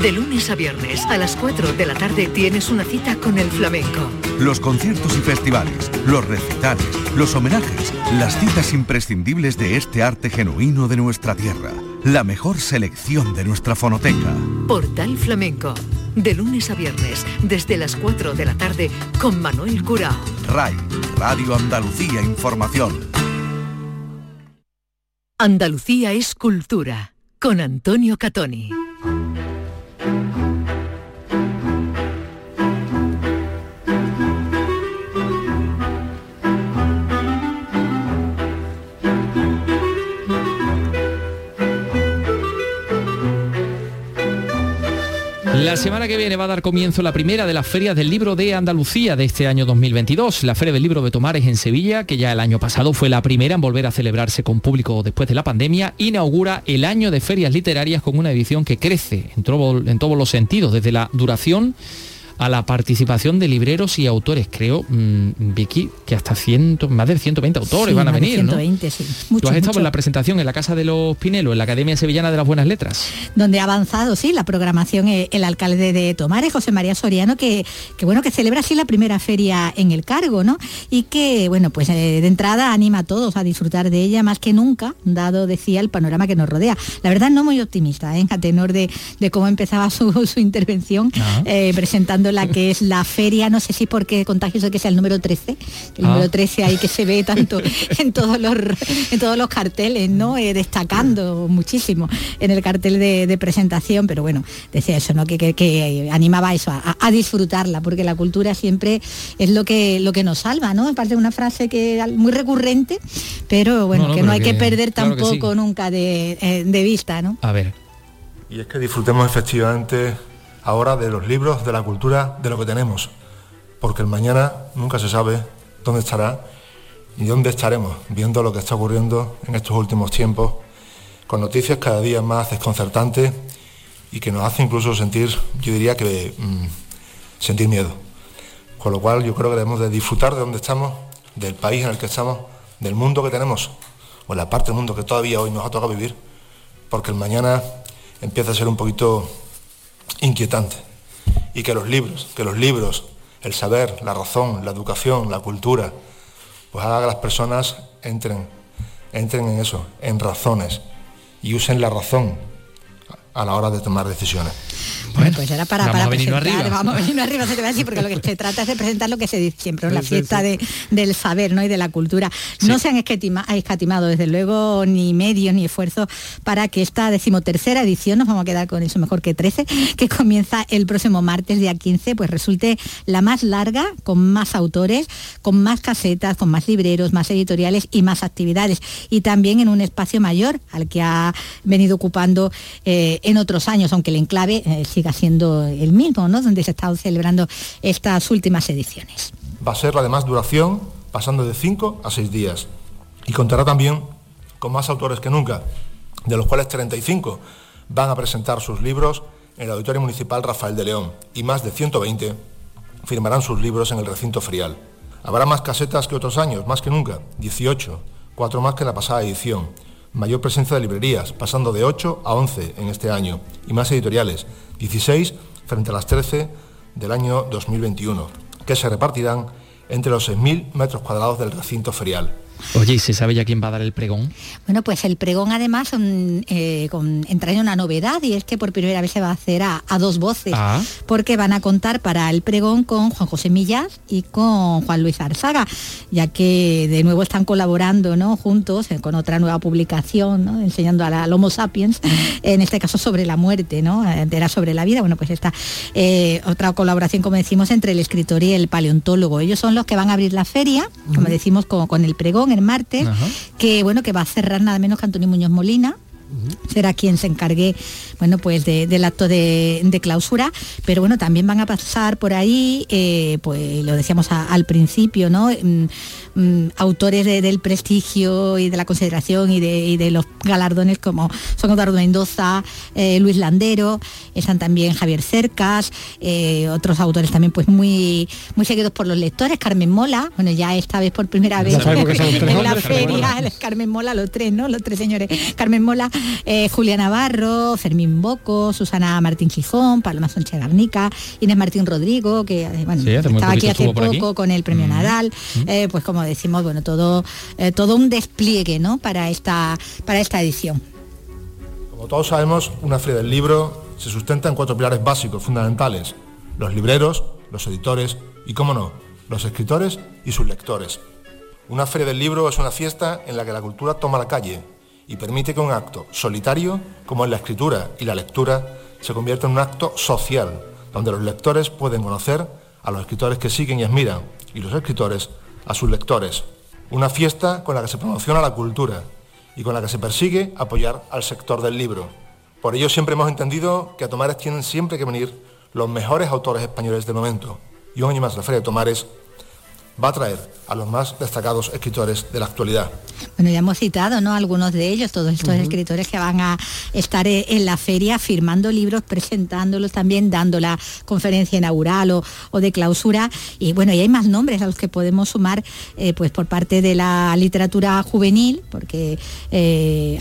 De lunes a viernes a las 4 de la tarde tienes una cita con el flamenco. Los conciertos y festivales, los recitales, los homenajes, las citas imprescindibles de este arte genuino de nuestra tierra, la mejor selección de nuestra fonoteca. Portal Flamenco de lunes a viernes, desde las 4 de la tarde, con Manuel Curao. RAI, Radio Andalucía Información. Andalucía es cultura, con Antonio Catoni. La semana que viene va a dar comienzo la primera de las ferias del libro de Andalucía de este año 2022. La Feria del Libro de Tomares en Sevilla, que ya el año pasado fue la primera en volver a celebrarse con público después de la pandemia, inaugura el año de ferias literarias con una edición que crece en, en todos los sentidos, desde la duración a la participación de libreros y autores. Creo, mm, Vicky, que hasta ciento, más de 120 autores Sí, van a más de venir, ¿no? 120, sí. Tú has estado mucho. en la presentación en la Casa de los Pinelos, en la Academia Sevillana de las Buenas Letras. donde ha avanzado sí la programación eh, el alcalde de Tomares José María Soriano que, que bueno que celebra así la primera feria en el cargo no y que bueno pues eh, de entrada anima a todos a disfrutar de ella más que nunca dado decía el panorama que nos rodea la verdad no muy optimista ¿eh? a tenor de, de cómo empezaba su, su intervención eh, presentando la que es la feria no sé si porque contagioso que sea el número 13 el Ah. número 13 ahí que se ve tanto en todos los en todos los carteles no Eh, destacando muchísimo en el cartel de, de presentación pero bueno decía eso no que, que- que animaba eso a, a disfrutarla porque la cultura siempre es lo que lo que nos salva no aparte de una frase que muy recurrente pero bueno No, no, que pero no hay que, que- perder claro que sí. tampoco nunca de, eh, de vista no A ver. Y es que disfrutemos efectivamente ahora de los libros, de la cultura, de lo que tenemos. Porque el mañana nunca se sabe dónde estará ni dónde estaremos viendo lo que está ocurriendo en estos últimos tiempos, con noticias cada día más desconcertantes y que nos hace incluso sentir, yo diría que mm, sentir miedo. Con lo cual yo creo que debemos de disfrutar de donde estamos, del país en el que estamos, del mundo que tenemos, o la parte del mundo que todavía hoy nos ha tocado vivir, porque el mañana empieza a ser un poquito inquietante. Y que los libros, que los libros, el saber, la razón, la educación, la cultura, pues haga que las personas entren, entren en eso, en razones, y usen la razón a la hora de tomar decisiones. Bueno, pues era para, vamos para a presentar, arriba. vamos a venirnos arriba, se te va a decir, porque lo que se trata es de presentar lo que se dice siempre, la sí, fiesta de- del saber ¿no? y de la cultura. No se han escatima- escatimado, desde luego, ni medios ni esfuerzos para que esta decimotercera edición, nos vamos a quedar con eso mejor que 13, que comienza el próximo martes, día 15, pues resulte la más larga, con más autores, con más casetas, con más libreros, más editoriales y más actividades. Y también en un espacio mayor al que ha venido ocupando eh, en otros años, aunque el enclave eh, siga siendo el mismo, ¿no? Donde se están celebrando estas últimas ediciones. Va a ser la de más duración, pasando de 5 a 6 días. Y contará también con más autores que nunca, de los cuales 35 van a presentar sus libros en el Auditorio Municipal Rafael de León y más de 120 firmarán sus libros en el recinto ferial. Habrá más casetas que otros años, más que nunca, 18, cuatro más que en la pasada edición. Mayor presencia de librerías, pasando de 8 a 11 en este año, y más editoriales, 16 frente a las 13 del año 2021, que se repartirán entre los 6.000 metros cuadrados del recinto ferial. Oye, ¿y se sabe ya quién va a dar el pregón? Bueno, pues el pregón además mm, eh, con- entraña una novedad y es que por primera vez se va a hacer a, a dos voces, Ah. porque van a contar para el pregón con Juan José Millas y con Juan Luis Arzaga, ya que de nuevo están colaborando ¿no? juntos eh, con otra nueva publicación, ¿no? enseñando a la- Homo sapiens, en este caso sobre la muerte, ¿no? Eh, era sobre la vida, bueno, pues esta eh, otra colaboración, como decimos, entre el escritor y el paleontólogo. Ellos son los que van a abrir la feria, como decimos, con, con el pregón el martes, Ajá. que bueno, que va a cerrar nada menos que Antonio Muñoz Molina, será quien se encargue bueno pues de- del acto de, de clausura pero bueno también van a pasar por ahí eh, pues lo decíamos a- al principio no Mm, mm, autores de- del prestigio y de la consideración y de, y de los galardones como son Eduardo Mendoza eh, Luis Landero están también Javier Cercas eh, otros autores también pues muy muy seguidos por los lectores Carmen Mola bueno ya esta vez por primera vez en la feria. Carmen Mola, los tres, ¿no? Los tres señores. Carmen Mola, Julia Navarro, Fermín Boco, Susana Martín Chifón, Paloma Sánchez Garnica, Inés Martín Rodrigo, que eh, bueno, Sí, hace muy estaba aquí hace poco aquí. con el premio Mm. Nadal. Eh, pues como decimos, bueno, todo, eh, todo un despliegue, ¿no? Para esta, para esta edición. Como todos sabemos, una feria del libro se sustenta en cuatro pilares básicos fundamentales, los libreros, los editores y, cómo no, los escritores y sus lectores. Una feria del libro es una fiesta en la que la cultura toma la calle y permite que un acto solitario, como es la escritura y la lectura, se convierta en un acto social, donde los lectores pueden conocer a los escritores que siguen y admiran, y los escritores a sus lectores. Una fiesta con la que se promociona la cultura y con la que se persigue apoyar al sector del libro. Por ello siempre hemos entendido que a Tomares tienen siempre que venir los mejores autores españoles del momento. Y un año más la Feria de Tomares va a traer a los más destacados escritores de la actualidad. Bueno, ya hemos citado, ¿no? Algunos de ellos, todos estos escritores que van a estar e-, en la feria firmando libros, presentándolos también, dando la conferencia inaugural o, de clausura. Y bueno, y hay más nombres a los que podemos sumar, eh, pues por parte de la literatura juvenil, porque eh,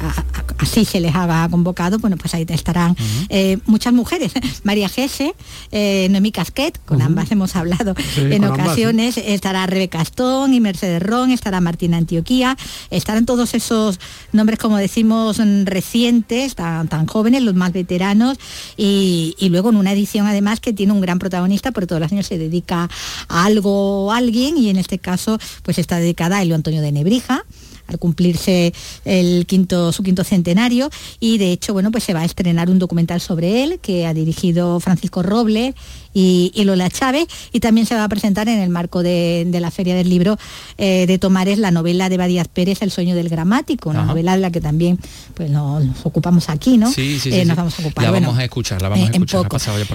así se les ha convocado, bueno, pues ahí estarán eh, muchas mujeres. María Gese, Noemí Casquet, con ambas hemos hablado en ocasiones, estará Rebeca Stone y Mercedes Ron, estará Martina Antioquía, estarán todos esos nombres, como decimos, recientes, tan, tan jóvenes, los más veteranos, y, luego en una edición además que tiene un gran protagonista, porque todos los años se dedica a algo o alguien, y en este caso pues está dedicada a Elio Antonio de Nebrija, al cumplirse el quinto, su quinto centenario y de hecho bueno pues se va a estrenar un documental sobre él que ha dirigido Francisco Robles y, Lola Chávez y también se va a presentar en el marco de, la Feria del Libro eh, de Tomares la novela de Badías Pérez El sueño del gramático, una novela de la que también pues nos, ocupamos aquí, ¿no? Sí, sí, eh, nos vamos a ocupar. La vamos a escuchar, la vamos a escuchar.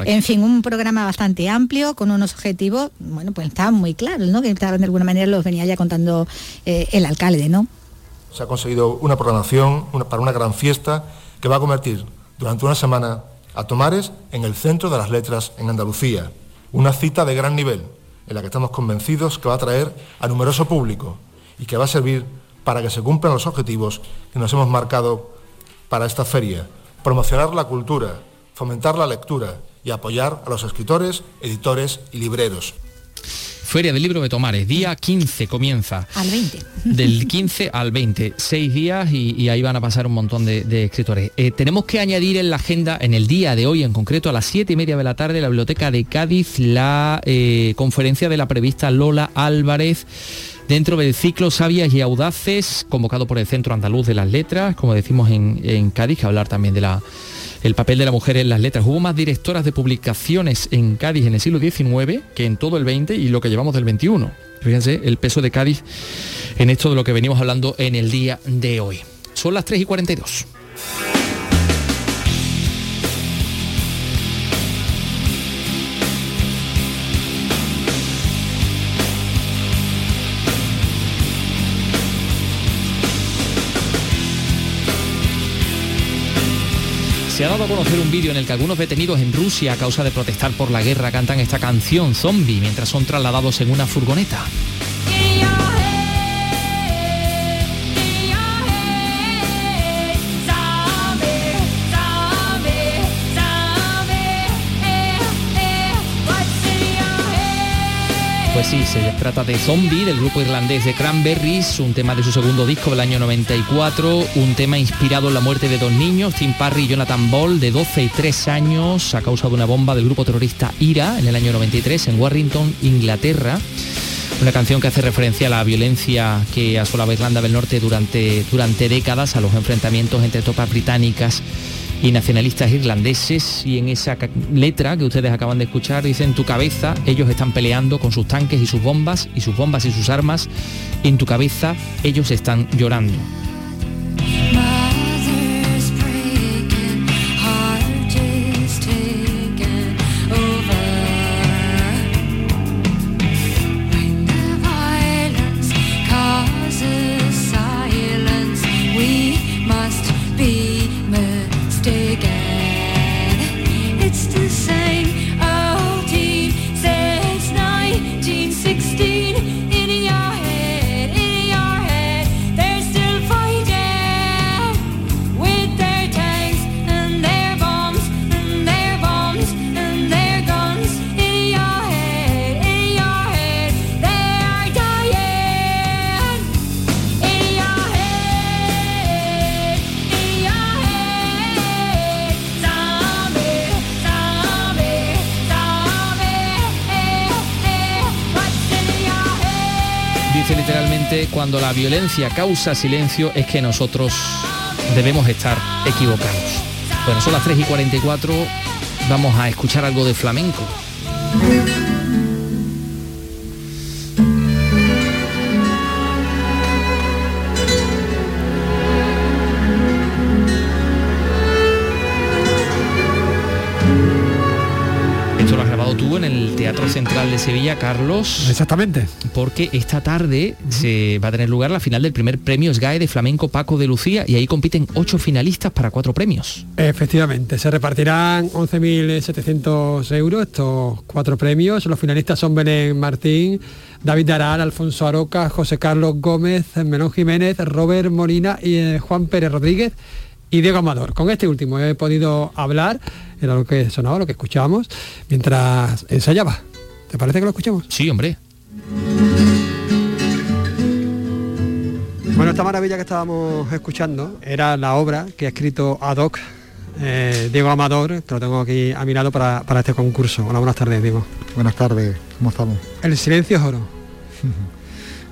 En, fin, un programa bastante amplio con unos objetivos, bueno, pues estaban muy claros, ¿no? Que de alguna manera los venía ya contando eh, el alcalde, ¿no? Se ha conseguido una programación para una gran fiesta que va a convertir durante una semana a Tomares en el centro de las letras en Andalucía. Una cita de gran nivel en la que estamos convencidos que va a atraer a numeroso público y que va a servir para que se cumplan los objetivos que nos hemos marcado para esta feria. Promocionar la cultura, fomentar la lectura y apoyar a los escritores, editores y libreros. Feria del Libro de Tomares, día 15 comienza. Al 20. Del 15 al 20, seis días y, ahí van a pasar un montón de, escritores. Eh, tenemos que añadir en la agenda, en el día de hoy en concreto, a las 7 y media de la tarde, la Biblioteca de Cádiz, la eh, conferencia de la prevista Lola Álvarez dentro del ciclo Sabias y Audaces, convocado por el Centro Andaluz de las Letras, como decimos en, en Cádiz, que hablar también de la el papel de la mujer en las letras. Hubo más directoras de publicaciones en Cádiz en el siglo XIX que en todo el XX y lo que llevamos del XXI. Fíjense el peso de Cádiz en esto de lo que venimos hablando en el día de hoy. Son las 3 y 42. Se ha dado a conocer un vídeo en el que algunos detenidos en Rusia a causa de protestar por la guerra cantan esta canción zombie mientras son trasladados en una furgoneta. Pues sí, se trata de Zombie del grupo irlandés de Cranberries, un tema de su segundo disco del año 94, un tema inspirado en la muerte de dos niños, Tim Parry y Jonathan Ball, de 12 y 3 años, a causa de una bomba del grupo terrorista IRA en el año 93 en Warrington, Inglaterra. Una canción que hace referencia a la violencia que asolaba Irlanda del Norte durante, durante décadas, a los enfrentamientos entre tropas británicas y nacionalistas irlandeses y en esa letra que ustedes acaban de escuchar dice en tu cabeza ellos están peleando con sus tanques y sus bombas y sus bombas y sus armas en tu cabeza ellos están llorando violencia causa silencio es que nosotros debemos estar equivocados. Bueno, son las 3 y 44, vamos a escuchar algo de flamenco. Sevilla, Carlos. Exactamente. Porque esta tarde se va a tener lugar la final del primer premio SGAE de Flamenco Paco de Lucía y ahí compiten ocho finalistas para cuatro premios. Efectivamente, se repartirán 11.700 euros estos cuatro premios. Los finalistas son Belén Martín, David Daral, Alfonso Aroca, José Carlos Gómez, Melón Jiménez, Robert Molina y eh, Juan Pérez Rodríguez y Diego Amador. Con este último he podido hablar, era lo que sonaba, lo que escuchábamos, mientras ensayaba. ¿Te parece que lo escuchamos? Sí, hombre. Bueno, esta maravilla que estábamos escuchando era la obra que ha escrito ad hoc eh, Diego Amador, que lo tengo aquí a mi lado para, para este concurso. Hola, buenas tardes, Diego. Buenas tardes, ¿cómo estamos? El silencio es oro.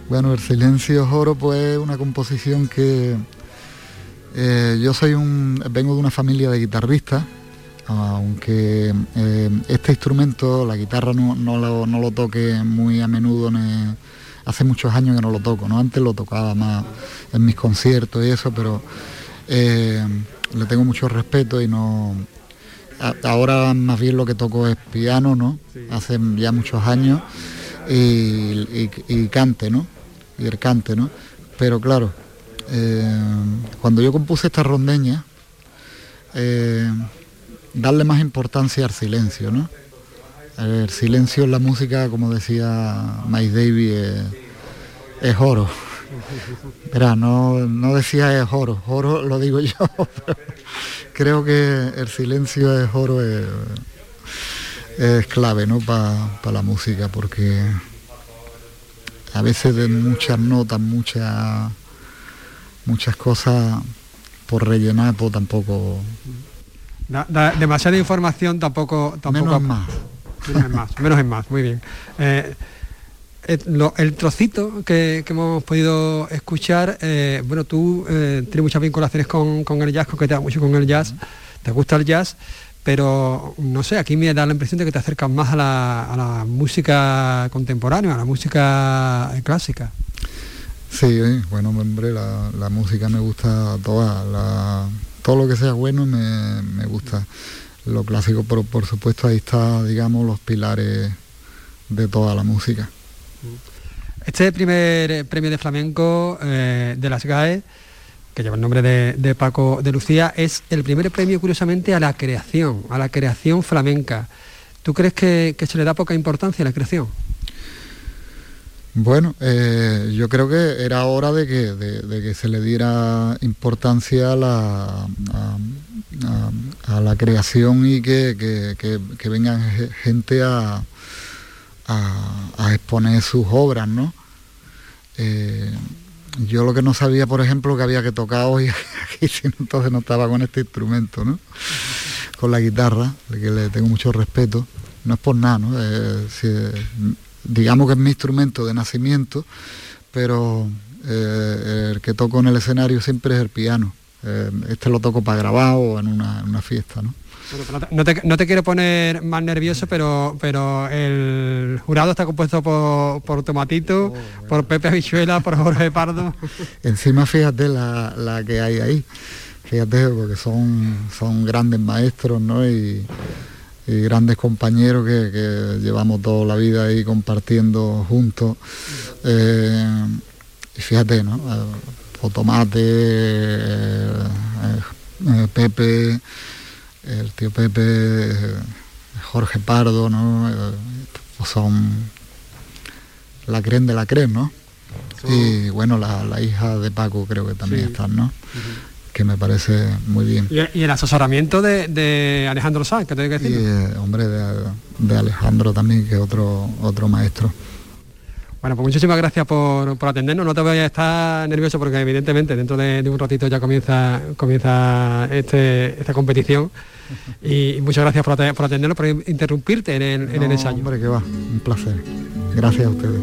Bueno, el silencio es oro, pues una composición que eh, yo soy un, vengo de una familia de guitarristas, aunque eh, este instrumento, la guitarra, no, no lo, no lo toque muy a menudo, hace muchos años que no lo toco, ¿no? Antes lo tocaba más en mis conciertos y eso, pero eh, le tengo mucho respeto y no... a- ahora más bien lo que toco es piano, ¿no? Hace ya muchos años y, y- y cante, ¿no? Y el cante, ¿no? Pero claro, eh, cuando yo compuse esta rondeña, darle más importancia al silencio, ¿no? El silencio en la música, como decía Mike Davis, es, es oro. Verá, no, no decía es oro, oro lo digo yo, pero creo que el silencio es oro, es, es clave, ¿no? Para la música, porque a veces de muchas notas, muchas muchas cosas por rellenar, pues tampoco. Da- da- demasiada información tampoco... tampoco Menos es más. Menos es más, menos es más, muy bien. Eh, eh, lo- el trocito que, que hemos podido escuchar, eh, bueno, tú eh, tienes muchas vinculaciones con, con el jazz, coqueteas mucho con el jazz, te gusta el jazz, pero no sé, aquí me da la impresión de que te acercas más a la, a la música contemporánea, a la música clásica. Sí, bueno, hombre, la, la música me gusta toda, la- todo lo que sea bueno me, me gusta. Lo clásico, pero por supuesto ahí está, digamos, los pilares de toda la música. Este primer eh, premio de flamenco eh, de las GAE, que lleva el nombre de, Paco de Lucía, es el primer premio, curiosamente, a la creación, a la creación flamenca. ¿Tú crees que, que se le da poca importancia a la creación? Bueno, eh, yo creo que era hora de que, de, que se le diera importancia a la, a, la creación y que, que, que- ge- gente a, a- exponer sus obras, ¿no? Eh, yo lo que no sabía, por ejemplo, que había que tocar hoy aquí, si entonces no estaba con este instrumento, ¿no? Con la guitarra, que le tengo mucho respeto. No es por nada, ¿no? Eh, digamos que es mi instrumento de nacimiento, pero eh, el que toco en el escenario siempre es el piano. Eh, este lo toco para grabar o en una, en una fiesta, ¿no? No te, no te quiero poner más nervioso, pero, pero el jurado está compuesto por, por Tomatito, por Pepe Habichuela, por Jorge Pardo. Encima fíjate la, la que hay ahí, fíjate, porque son, son grandes maestros, ¿no? Y, y grandes compañeros que, que llevamos toda la vida ahí compartiendo juntos. Eh, y fíjate, ¿no? Potomate, eh, eh, Pepe, el tío Pepe, Jorge Pardo, ¿no? Pues son la creen de la creen, ¿no? Y bueno, la, la hija de Paco creo que también Sí. están, ¿no? Que me parece muy bien. Y, y el asesoramiento de, de Alejandro Sanz, que tengo que Y decir. eh, hombre, de, de Alejandro también, que es otro, otro maestro. Bueno, pues muchísimas gracias por, por atendernos. No te voy a estar nervioso porque evidentemente dentro de, de un ratito ya comienza, comienza este, esta competición. Y, y muchas gracias por, ate- por atendernos, por interrumpirte en el, en el ensayo. Hombre, que va, un placer. Gracias a ustedes.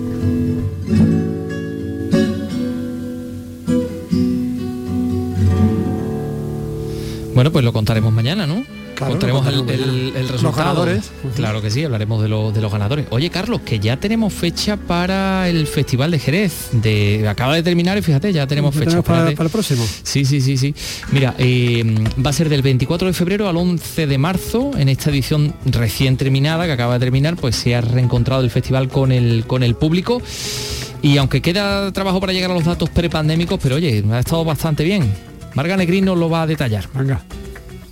Bueno, pues lo contaremos mañana, ¿no? Claro, contaremos el, el Los resultado. ganadores. Claro que sí, hablaremos de, lo- de los ganadores. Oye, Carlos, que ya tenemos fecha para el Festival de Jerez. De, acaba de terminar y fíjate, ya tenemos Ya fecha. tenemos para- Espérate. para el próximo. Sí, sí, sí, sí. Mira, eh, va a ser del 24 de febrero al 11 de marzo, en esta edición recién terminada, que acaba de terminar, pues se ha reencontrado el festival con el, con el público. Y aunque queda trabajo para llegar a los datos prepandémicos, pero oye, ha estado bastante bien. Marga Negrín nos lo va a detallar.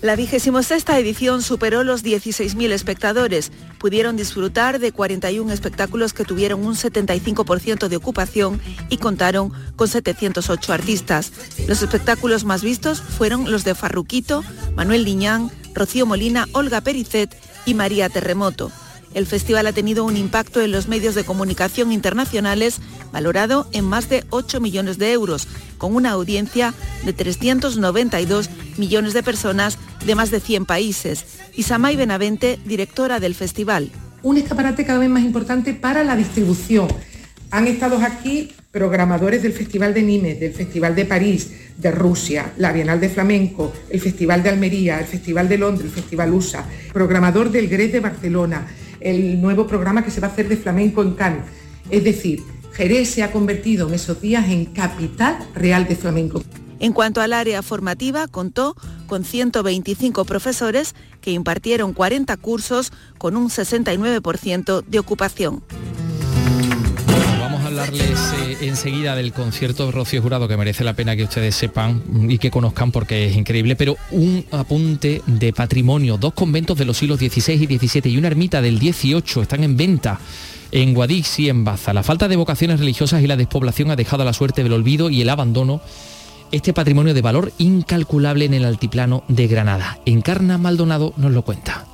La 26 edición superó los 16.000 espectadores. Pudieron disfrutar de 41 espectáculos que tuvieron un 75% de ocupación y contaron con 708 artistas. Los espectáculos más vistos fueron los de Farruquito, Manuel Liñán, Rocío Molina, Olga Pericet y María Terremoto. El festival ha tenido un impacto en los medios de comunicación internacionales valorado en más de 8 millones de euros, con una audiencia de 392 millones de personas de más de 100 países. Isamay Benavente, directora del festival. un escaparate cada vez más importante para la distribución. Han estado aquí programadores del Festival de Nimes, del Festival de París, de Rusia, la Bienal de Flamenco, el Festival de Almería, el Festival de Londres, el Festival USA, programador del GRES de Barcelona, el nuevo programa que se va a hacer de flamenco en Cannes. Es decir, Jerez se ha convertido en esos días en capital real de flamenco. En cuanto al área formativa, contó con 125 profesores que impartieron 40 cursos con un 69% de ocupación. Eh, enseguida del concierto de Rocío Jurado que merece la pena que ustedes sepan y que conozcan porque es increíble, pero un apunte de patrimonio, dos conventos de los siglos XVI y XVII y una ermita del XVIII están en venta en Guadix y en Baza. La falta de vocaciones religiosas y la despoblación ha dejado a la suerte del olvido y el abandono este patrimonio de valor incalculable en el altiplano de Granada. Encarna Maldonado nos lo cuenta.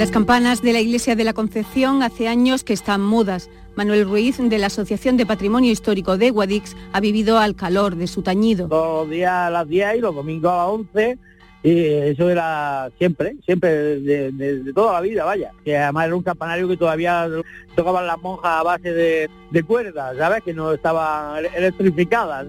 Las campanas de la Iglesia de la Concepción hace años que están mudas. Manuel Ruiz, de la Asociación de Patrimonio Histórico de Guadix, ha vivido al calor de su tañido. Los días a las 10 y los domingos a las 11 y eso era siempre, siempre, de, toda la vida, vaya. Que además era un campanario que todavía tocaban las monjas a base de, de cuerdas, ¿sabes? Que no estaban electrificadas.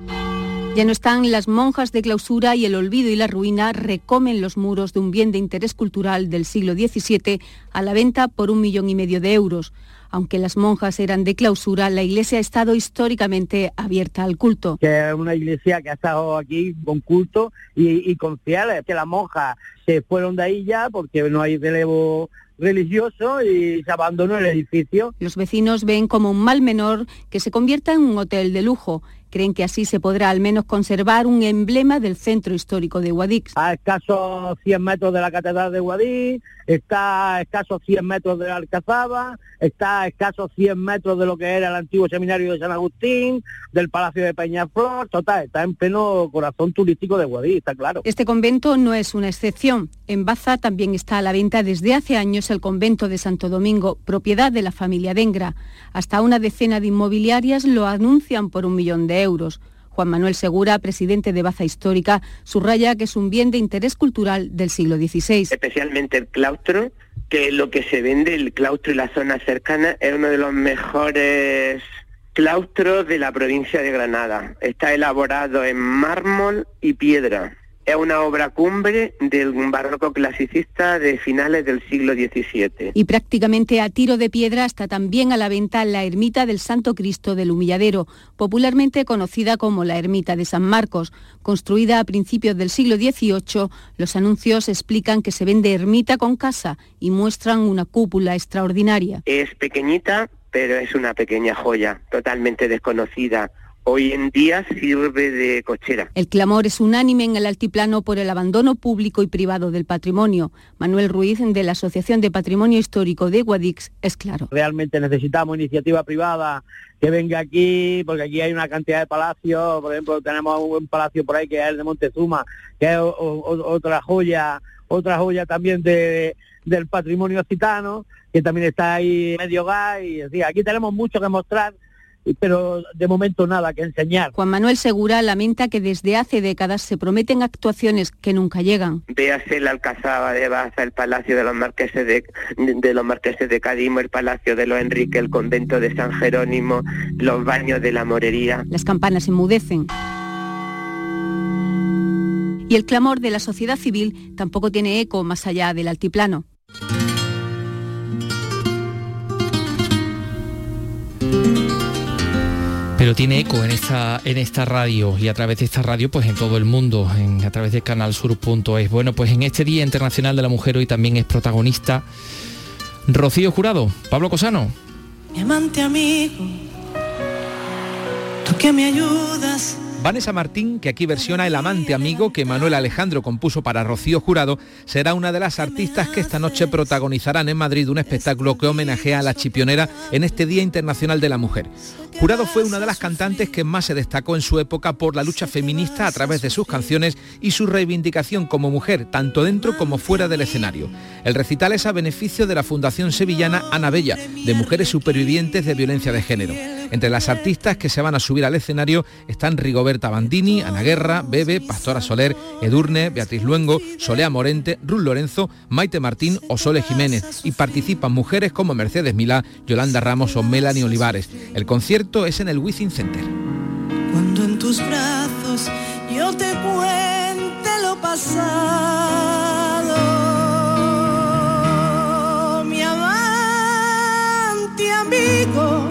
Ya no están las monjas de clausura y el olvido y la ruina recomen los muros de un bien de interés cultural del siglo XVII a la venta por un millón y medio de euros. Aunque las monjas eran de clausura, la iglesia ha estado históricamente abierta al culto. que es una iglesia que ha estado aquí con culto y, y con fieles, que las monjas se fueron de ahí ya porque no hay relevo religioso y se abandonó el edificio. Los vecinos ven como un mal menor que se convierta en un hotel de lujo. Creen que así se podrá al menos conservar un emblema del centro histórico de Guadix. A escasos 100 metros de la Catedral de Guadix, está a escasos 100 metros de la Alcazaba, está a escasos 100 metros de lo que era el antiguo seminario de San Agustín, del Palacio de Peñaflor, total, está en pleno corazón turístico de Guadix, está claro. Este convento no es una excepción. En Baza también está a la venta desde hace años el convento de Santo Domingo, propiedad de la familia Dengra. Hasta una decena de inmobiliarias lo anuncian por un millón de euros. Juan Manuel Segura, presidente de Baza Histórica, subraya que es un bien de interés cultural del siglo XVI. especialmente el claustro, que lo que se vende, el claustro y la zona cercana, es uno de los mejores claustros de la provincia de Granada. Está elaborado en mármol y piedra. Es una obra cumbre del barroco clasicista de finales del siglo XVII. Y prácticamente a tiro de piedra está también a la venta la ermita del Santo Cristo del Humilladero, popularmente conocida como la ermita de San Marcos. Construida a principios del siglo XVIII, los anuncios explican que se vende ermita con casa y muestran una cúpula extraordinaria. Es pequeñita, pero es una pequeña joya, totalmente desconocida. Hoy en día sirve de cochera. El clamor es unánime en el altiplano por el abandono público y privado del patrimonio. Manuel Ruiz, de la Asociación de Patrimonio Histórico de Guadix, es claro. Realmente necesitamos iniciativa privada que venga aquí, porque aquí hay una cantidad de palacios, por ejemplo, tenemos un palacio por ahí que es el de Montezuma, que es o- o- otra joya, otra joya también de, del patrimonio occitano, que también está ahí medio gas, y es decir, aquí tenemos mucho que mostrar, pero de momento nada que enseñar. Juan Manuel Segura lamenta que desde hace décadas se prometen actuaciones que nunca llegan. Véase la Alcazaba de Baza, el Palacio de los Marqueses de, de los Marqueses de Cadimo, el Palacio de los Enrique, el Convento de San Jerónimo, los baños de la Morería. Las campanas enmudecen. Y el clamor de la sociedad civil tampoco tiene eco más allá del altiplano. Pero tiene eco en esta, en esta radio y a través de esta radio pues en todo el mundo, en, a través de canalsur.es. Bueno, pues en este Día Internacional de la Mujer hoy también es protagonista Rocío Jurado, Pablo Cosano. Mi amante amigo, tú que me ayudas Vanessa Martín, que aquí versiona El amante amigo que Manuel Alejandro compuso para Rocío Jurado, será una de las artistas que esta noche protagonizarán en Madrid un espectáculo que homenajea a la chipionera en este Día Internacional de la Mujer. Jurado fue una de las cantantes que más se destacó en su época por la lucha feminista a través de sus canciones y su reivindicación como mujer, tanto dentro como fuera del escenario. El recital es a beneficio de la Fundación Sevillana Ana Bella, de mujeres supervivientes de violencia de género. Entre las artistas que se van a subir al escenario están Rigoberta Bandini, Ana Guerra, Bebe, Pastora Soler, Edurne, Beatriz Luengo, Solea Morente, Ruth Lorenzo, Maite Martín o Sole Jiménez y participan mujeres como Mercedes Milá, Yolanda Ramos o Melanie Olivares. El concierto es en el Wizzing Center. Cuando en tus brazos yo te cuente lo pasado, mi amante amigo,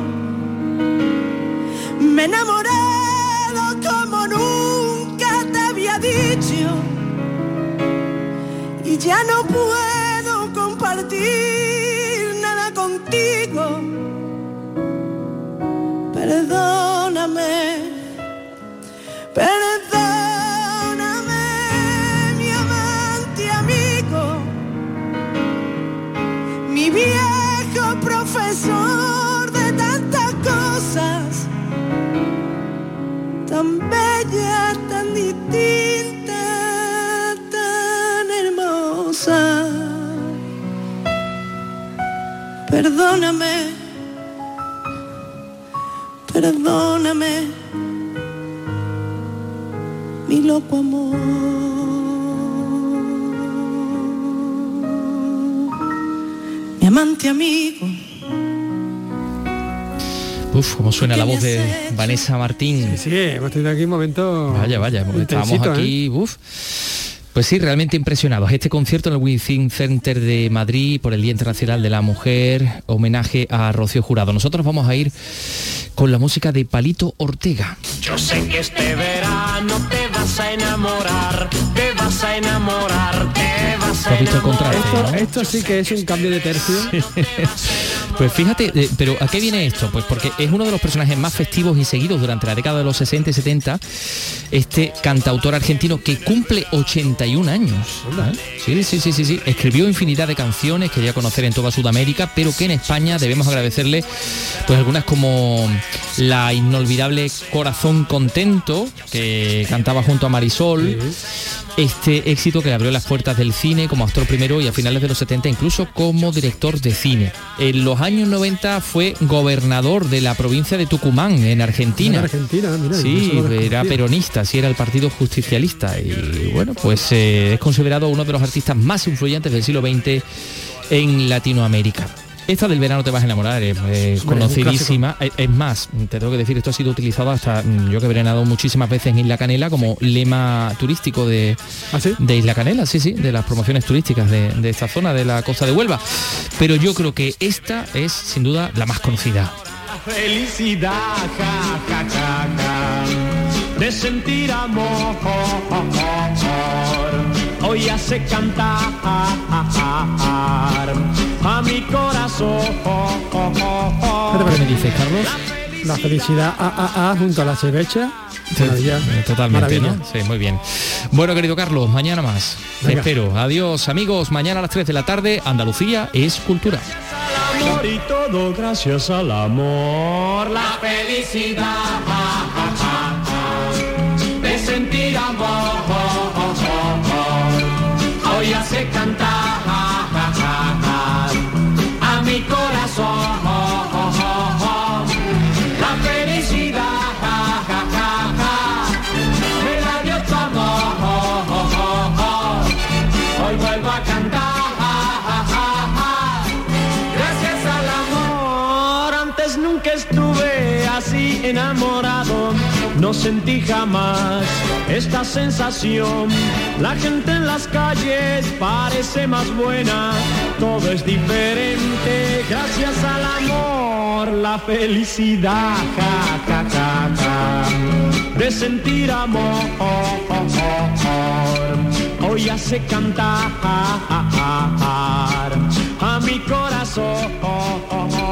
me enamoré como nunca te había dicho y ya no puedo compartir nada contigo. Perdóname, perdóname, mi amante amigo, mi viejo profesor de tantas cosas, tan bella, tan distinta, tan hermosa. Perdóname perdóname, mi loco amor. Mi amante amigo. Uf, cómo suena la voz de Vanessa Martín. Sí, hemos tenido aquí un momento. Vaya, vaya, intensito, aquí, ¿eh? uf. Pues sí, realmente impresionados. Este concierto en el Wizzing Center de Madrid por el Día Internacional de la Mujer, homenaje a Rocío Jurado. Nosotros vamos a ir con la música de Palito Ortega. Yo sé que este verano te vas a enamorar, te vas a enamorar, te vas ¿Tú a has visto el contraste? Esto, no? esto sí que es un cambio de tercio. Pues fíjate, eh, pero ¿a qué viene esto? Pues porque es uno de los personajes más festivos y seguidos durante la década de los 60 y 70, este cantautor argentino que cumple 81 años. ¿eh? Sí, sí, sí, sí, sí. Escribió infinidad de canciones que ya conocer en toda Sudamérica, pero que en España debemos agradecerle, pues algunas como la inolvidable Corazón Contento, que cantaba junto a Marisol. Este éxito que abrió las puertas del cine como actor primero y a finales de los 70 incluso como director de cine. En los años 90 fue gobernador de la provincia de Tucumán, en Argentina. En Argentina, mira, Sí, era peronista, sí era el Partido Justicialista. Y bueno, pues eh, es considerado uno de los artistas más influyentes del siglo XX en Latinoamérica. Esta del verano te vas a enamorar, es eh, conocidísima. Es, es más, te tengo que decir, esto ha sido utilizado hasta, mm, yo que he veranado muchísimas veces en Isla Canela como lema turístico de, de Isla Canela, sí, sí, de las promociones turísticas de, de esta zona de la costa de Huelva. Pero yo creo que esta es sin duda la más conocida. felicidad, ja, ja, ja, ja, de sentir amor. Hoy hace cantar a mi corazón. ¿Qué me dices, Carlos? La felicidad AAA junto a la. Maravilla. Eh, Totalmente, Maravilla. ¿no? Sí, muy bien. Bueno, querido Carlos, mañana más. Te espero. Adiós, amigos. Mañana a las 3 de la tarde, Andalucía es cultura. amor y todo gracias al amor. La felicidad sentí jamás esta sensación. La gente en las calles parece más buena, todo es diferente gracias al amor, la felicidad, ja, ja, ja, ja. de sentir amor. Hoy hace cantar a mi corazón.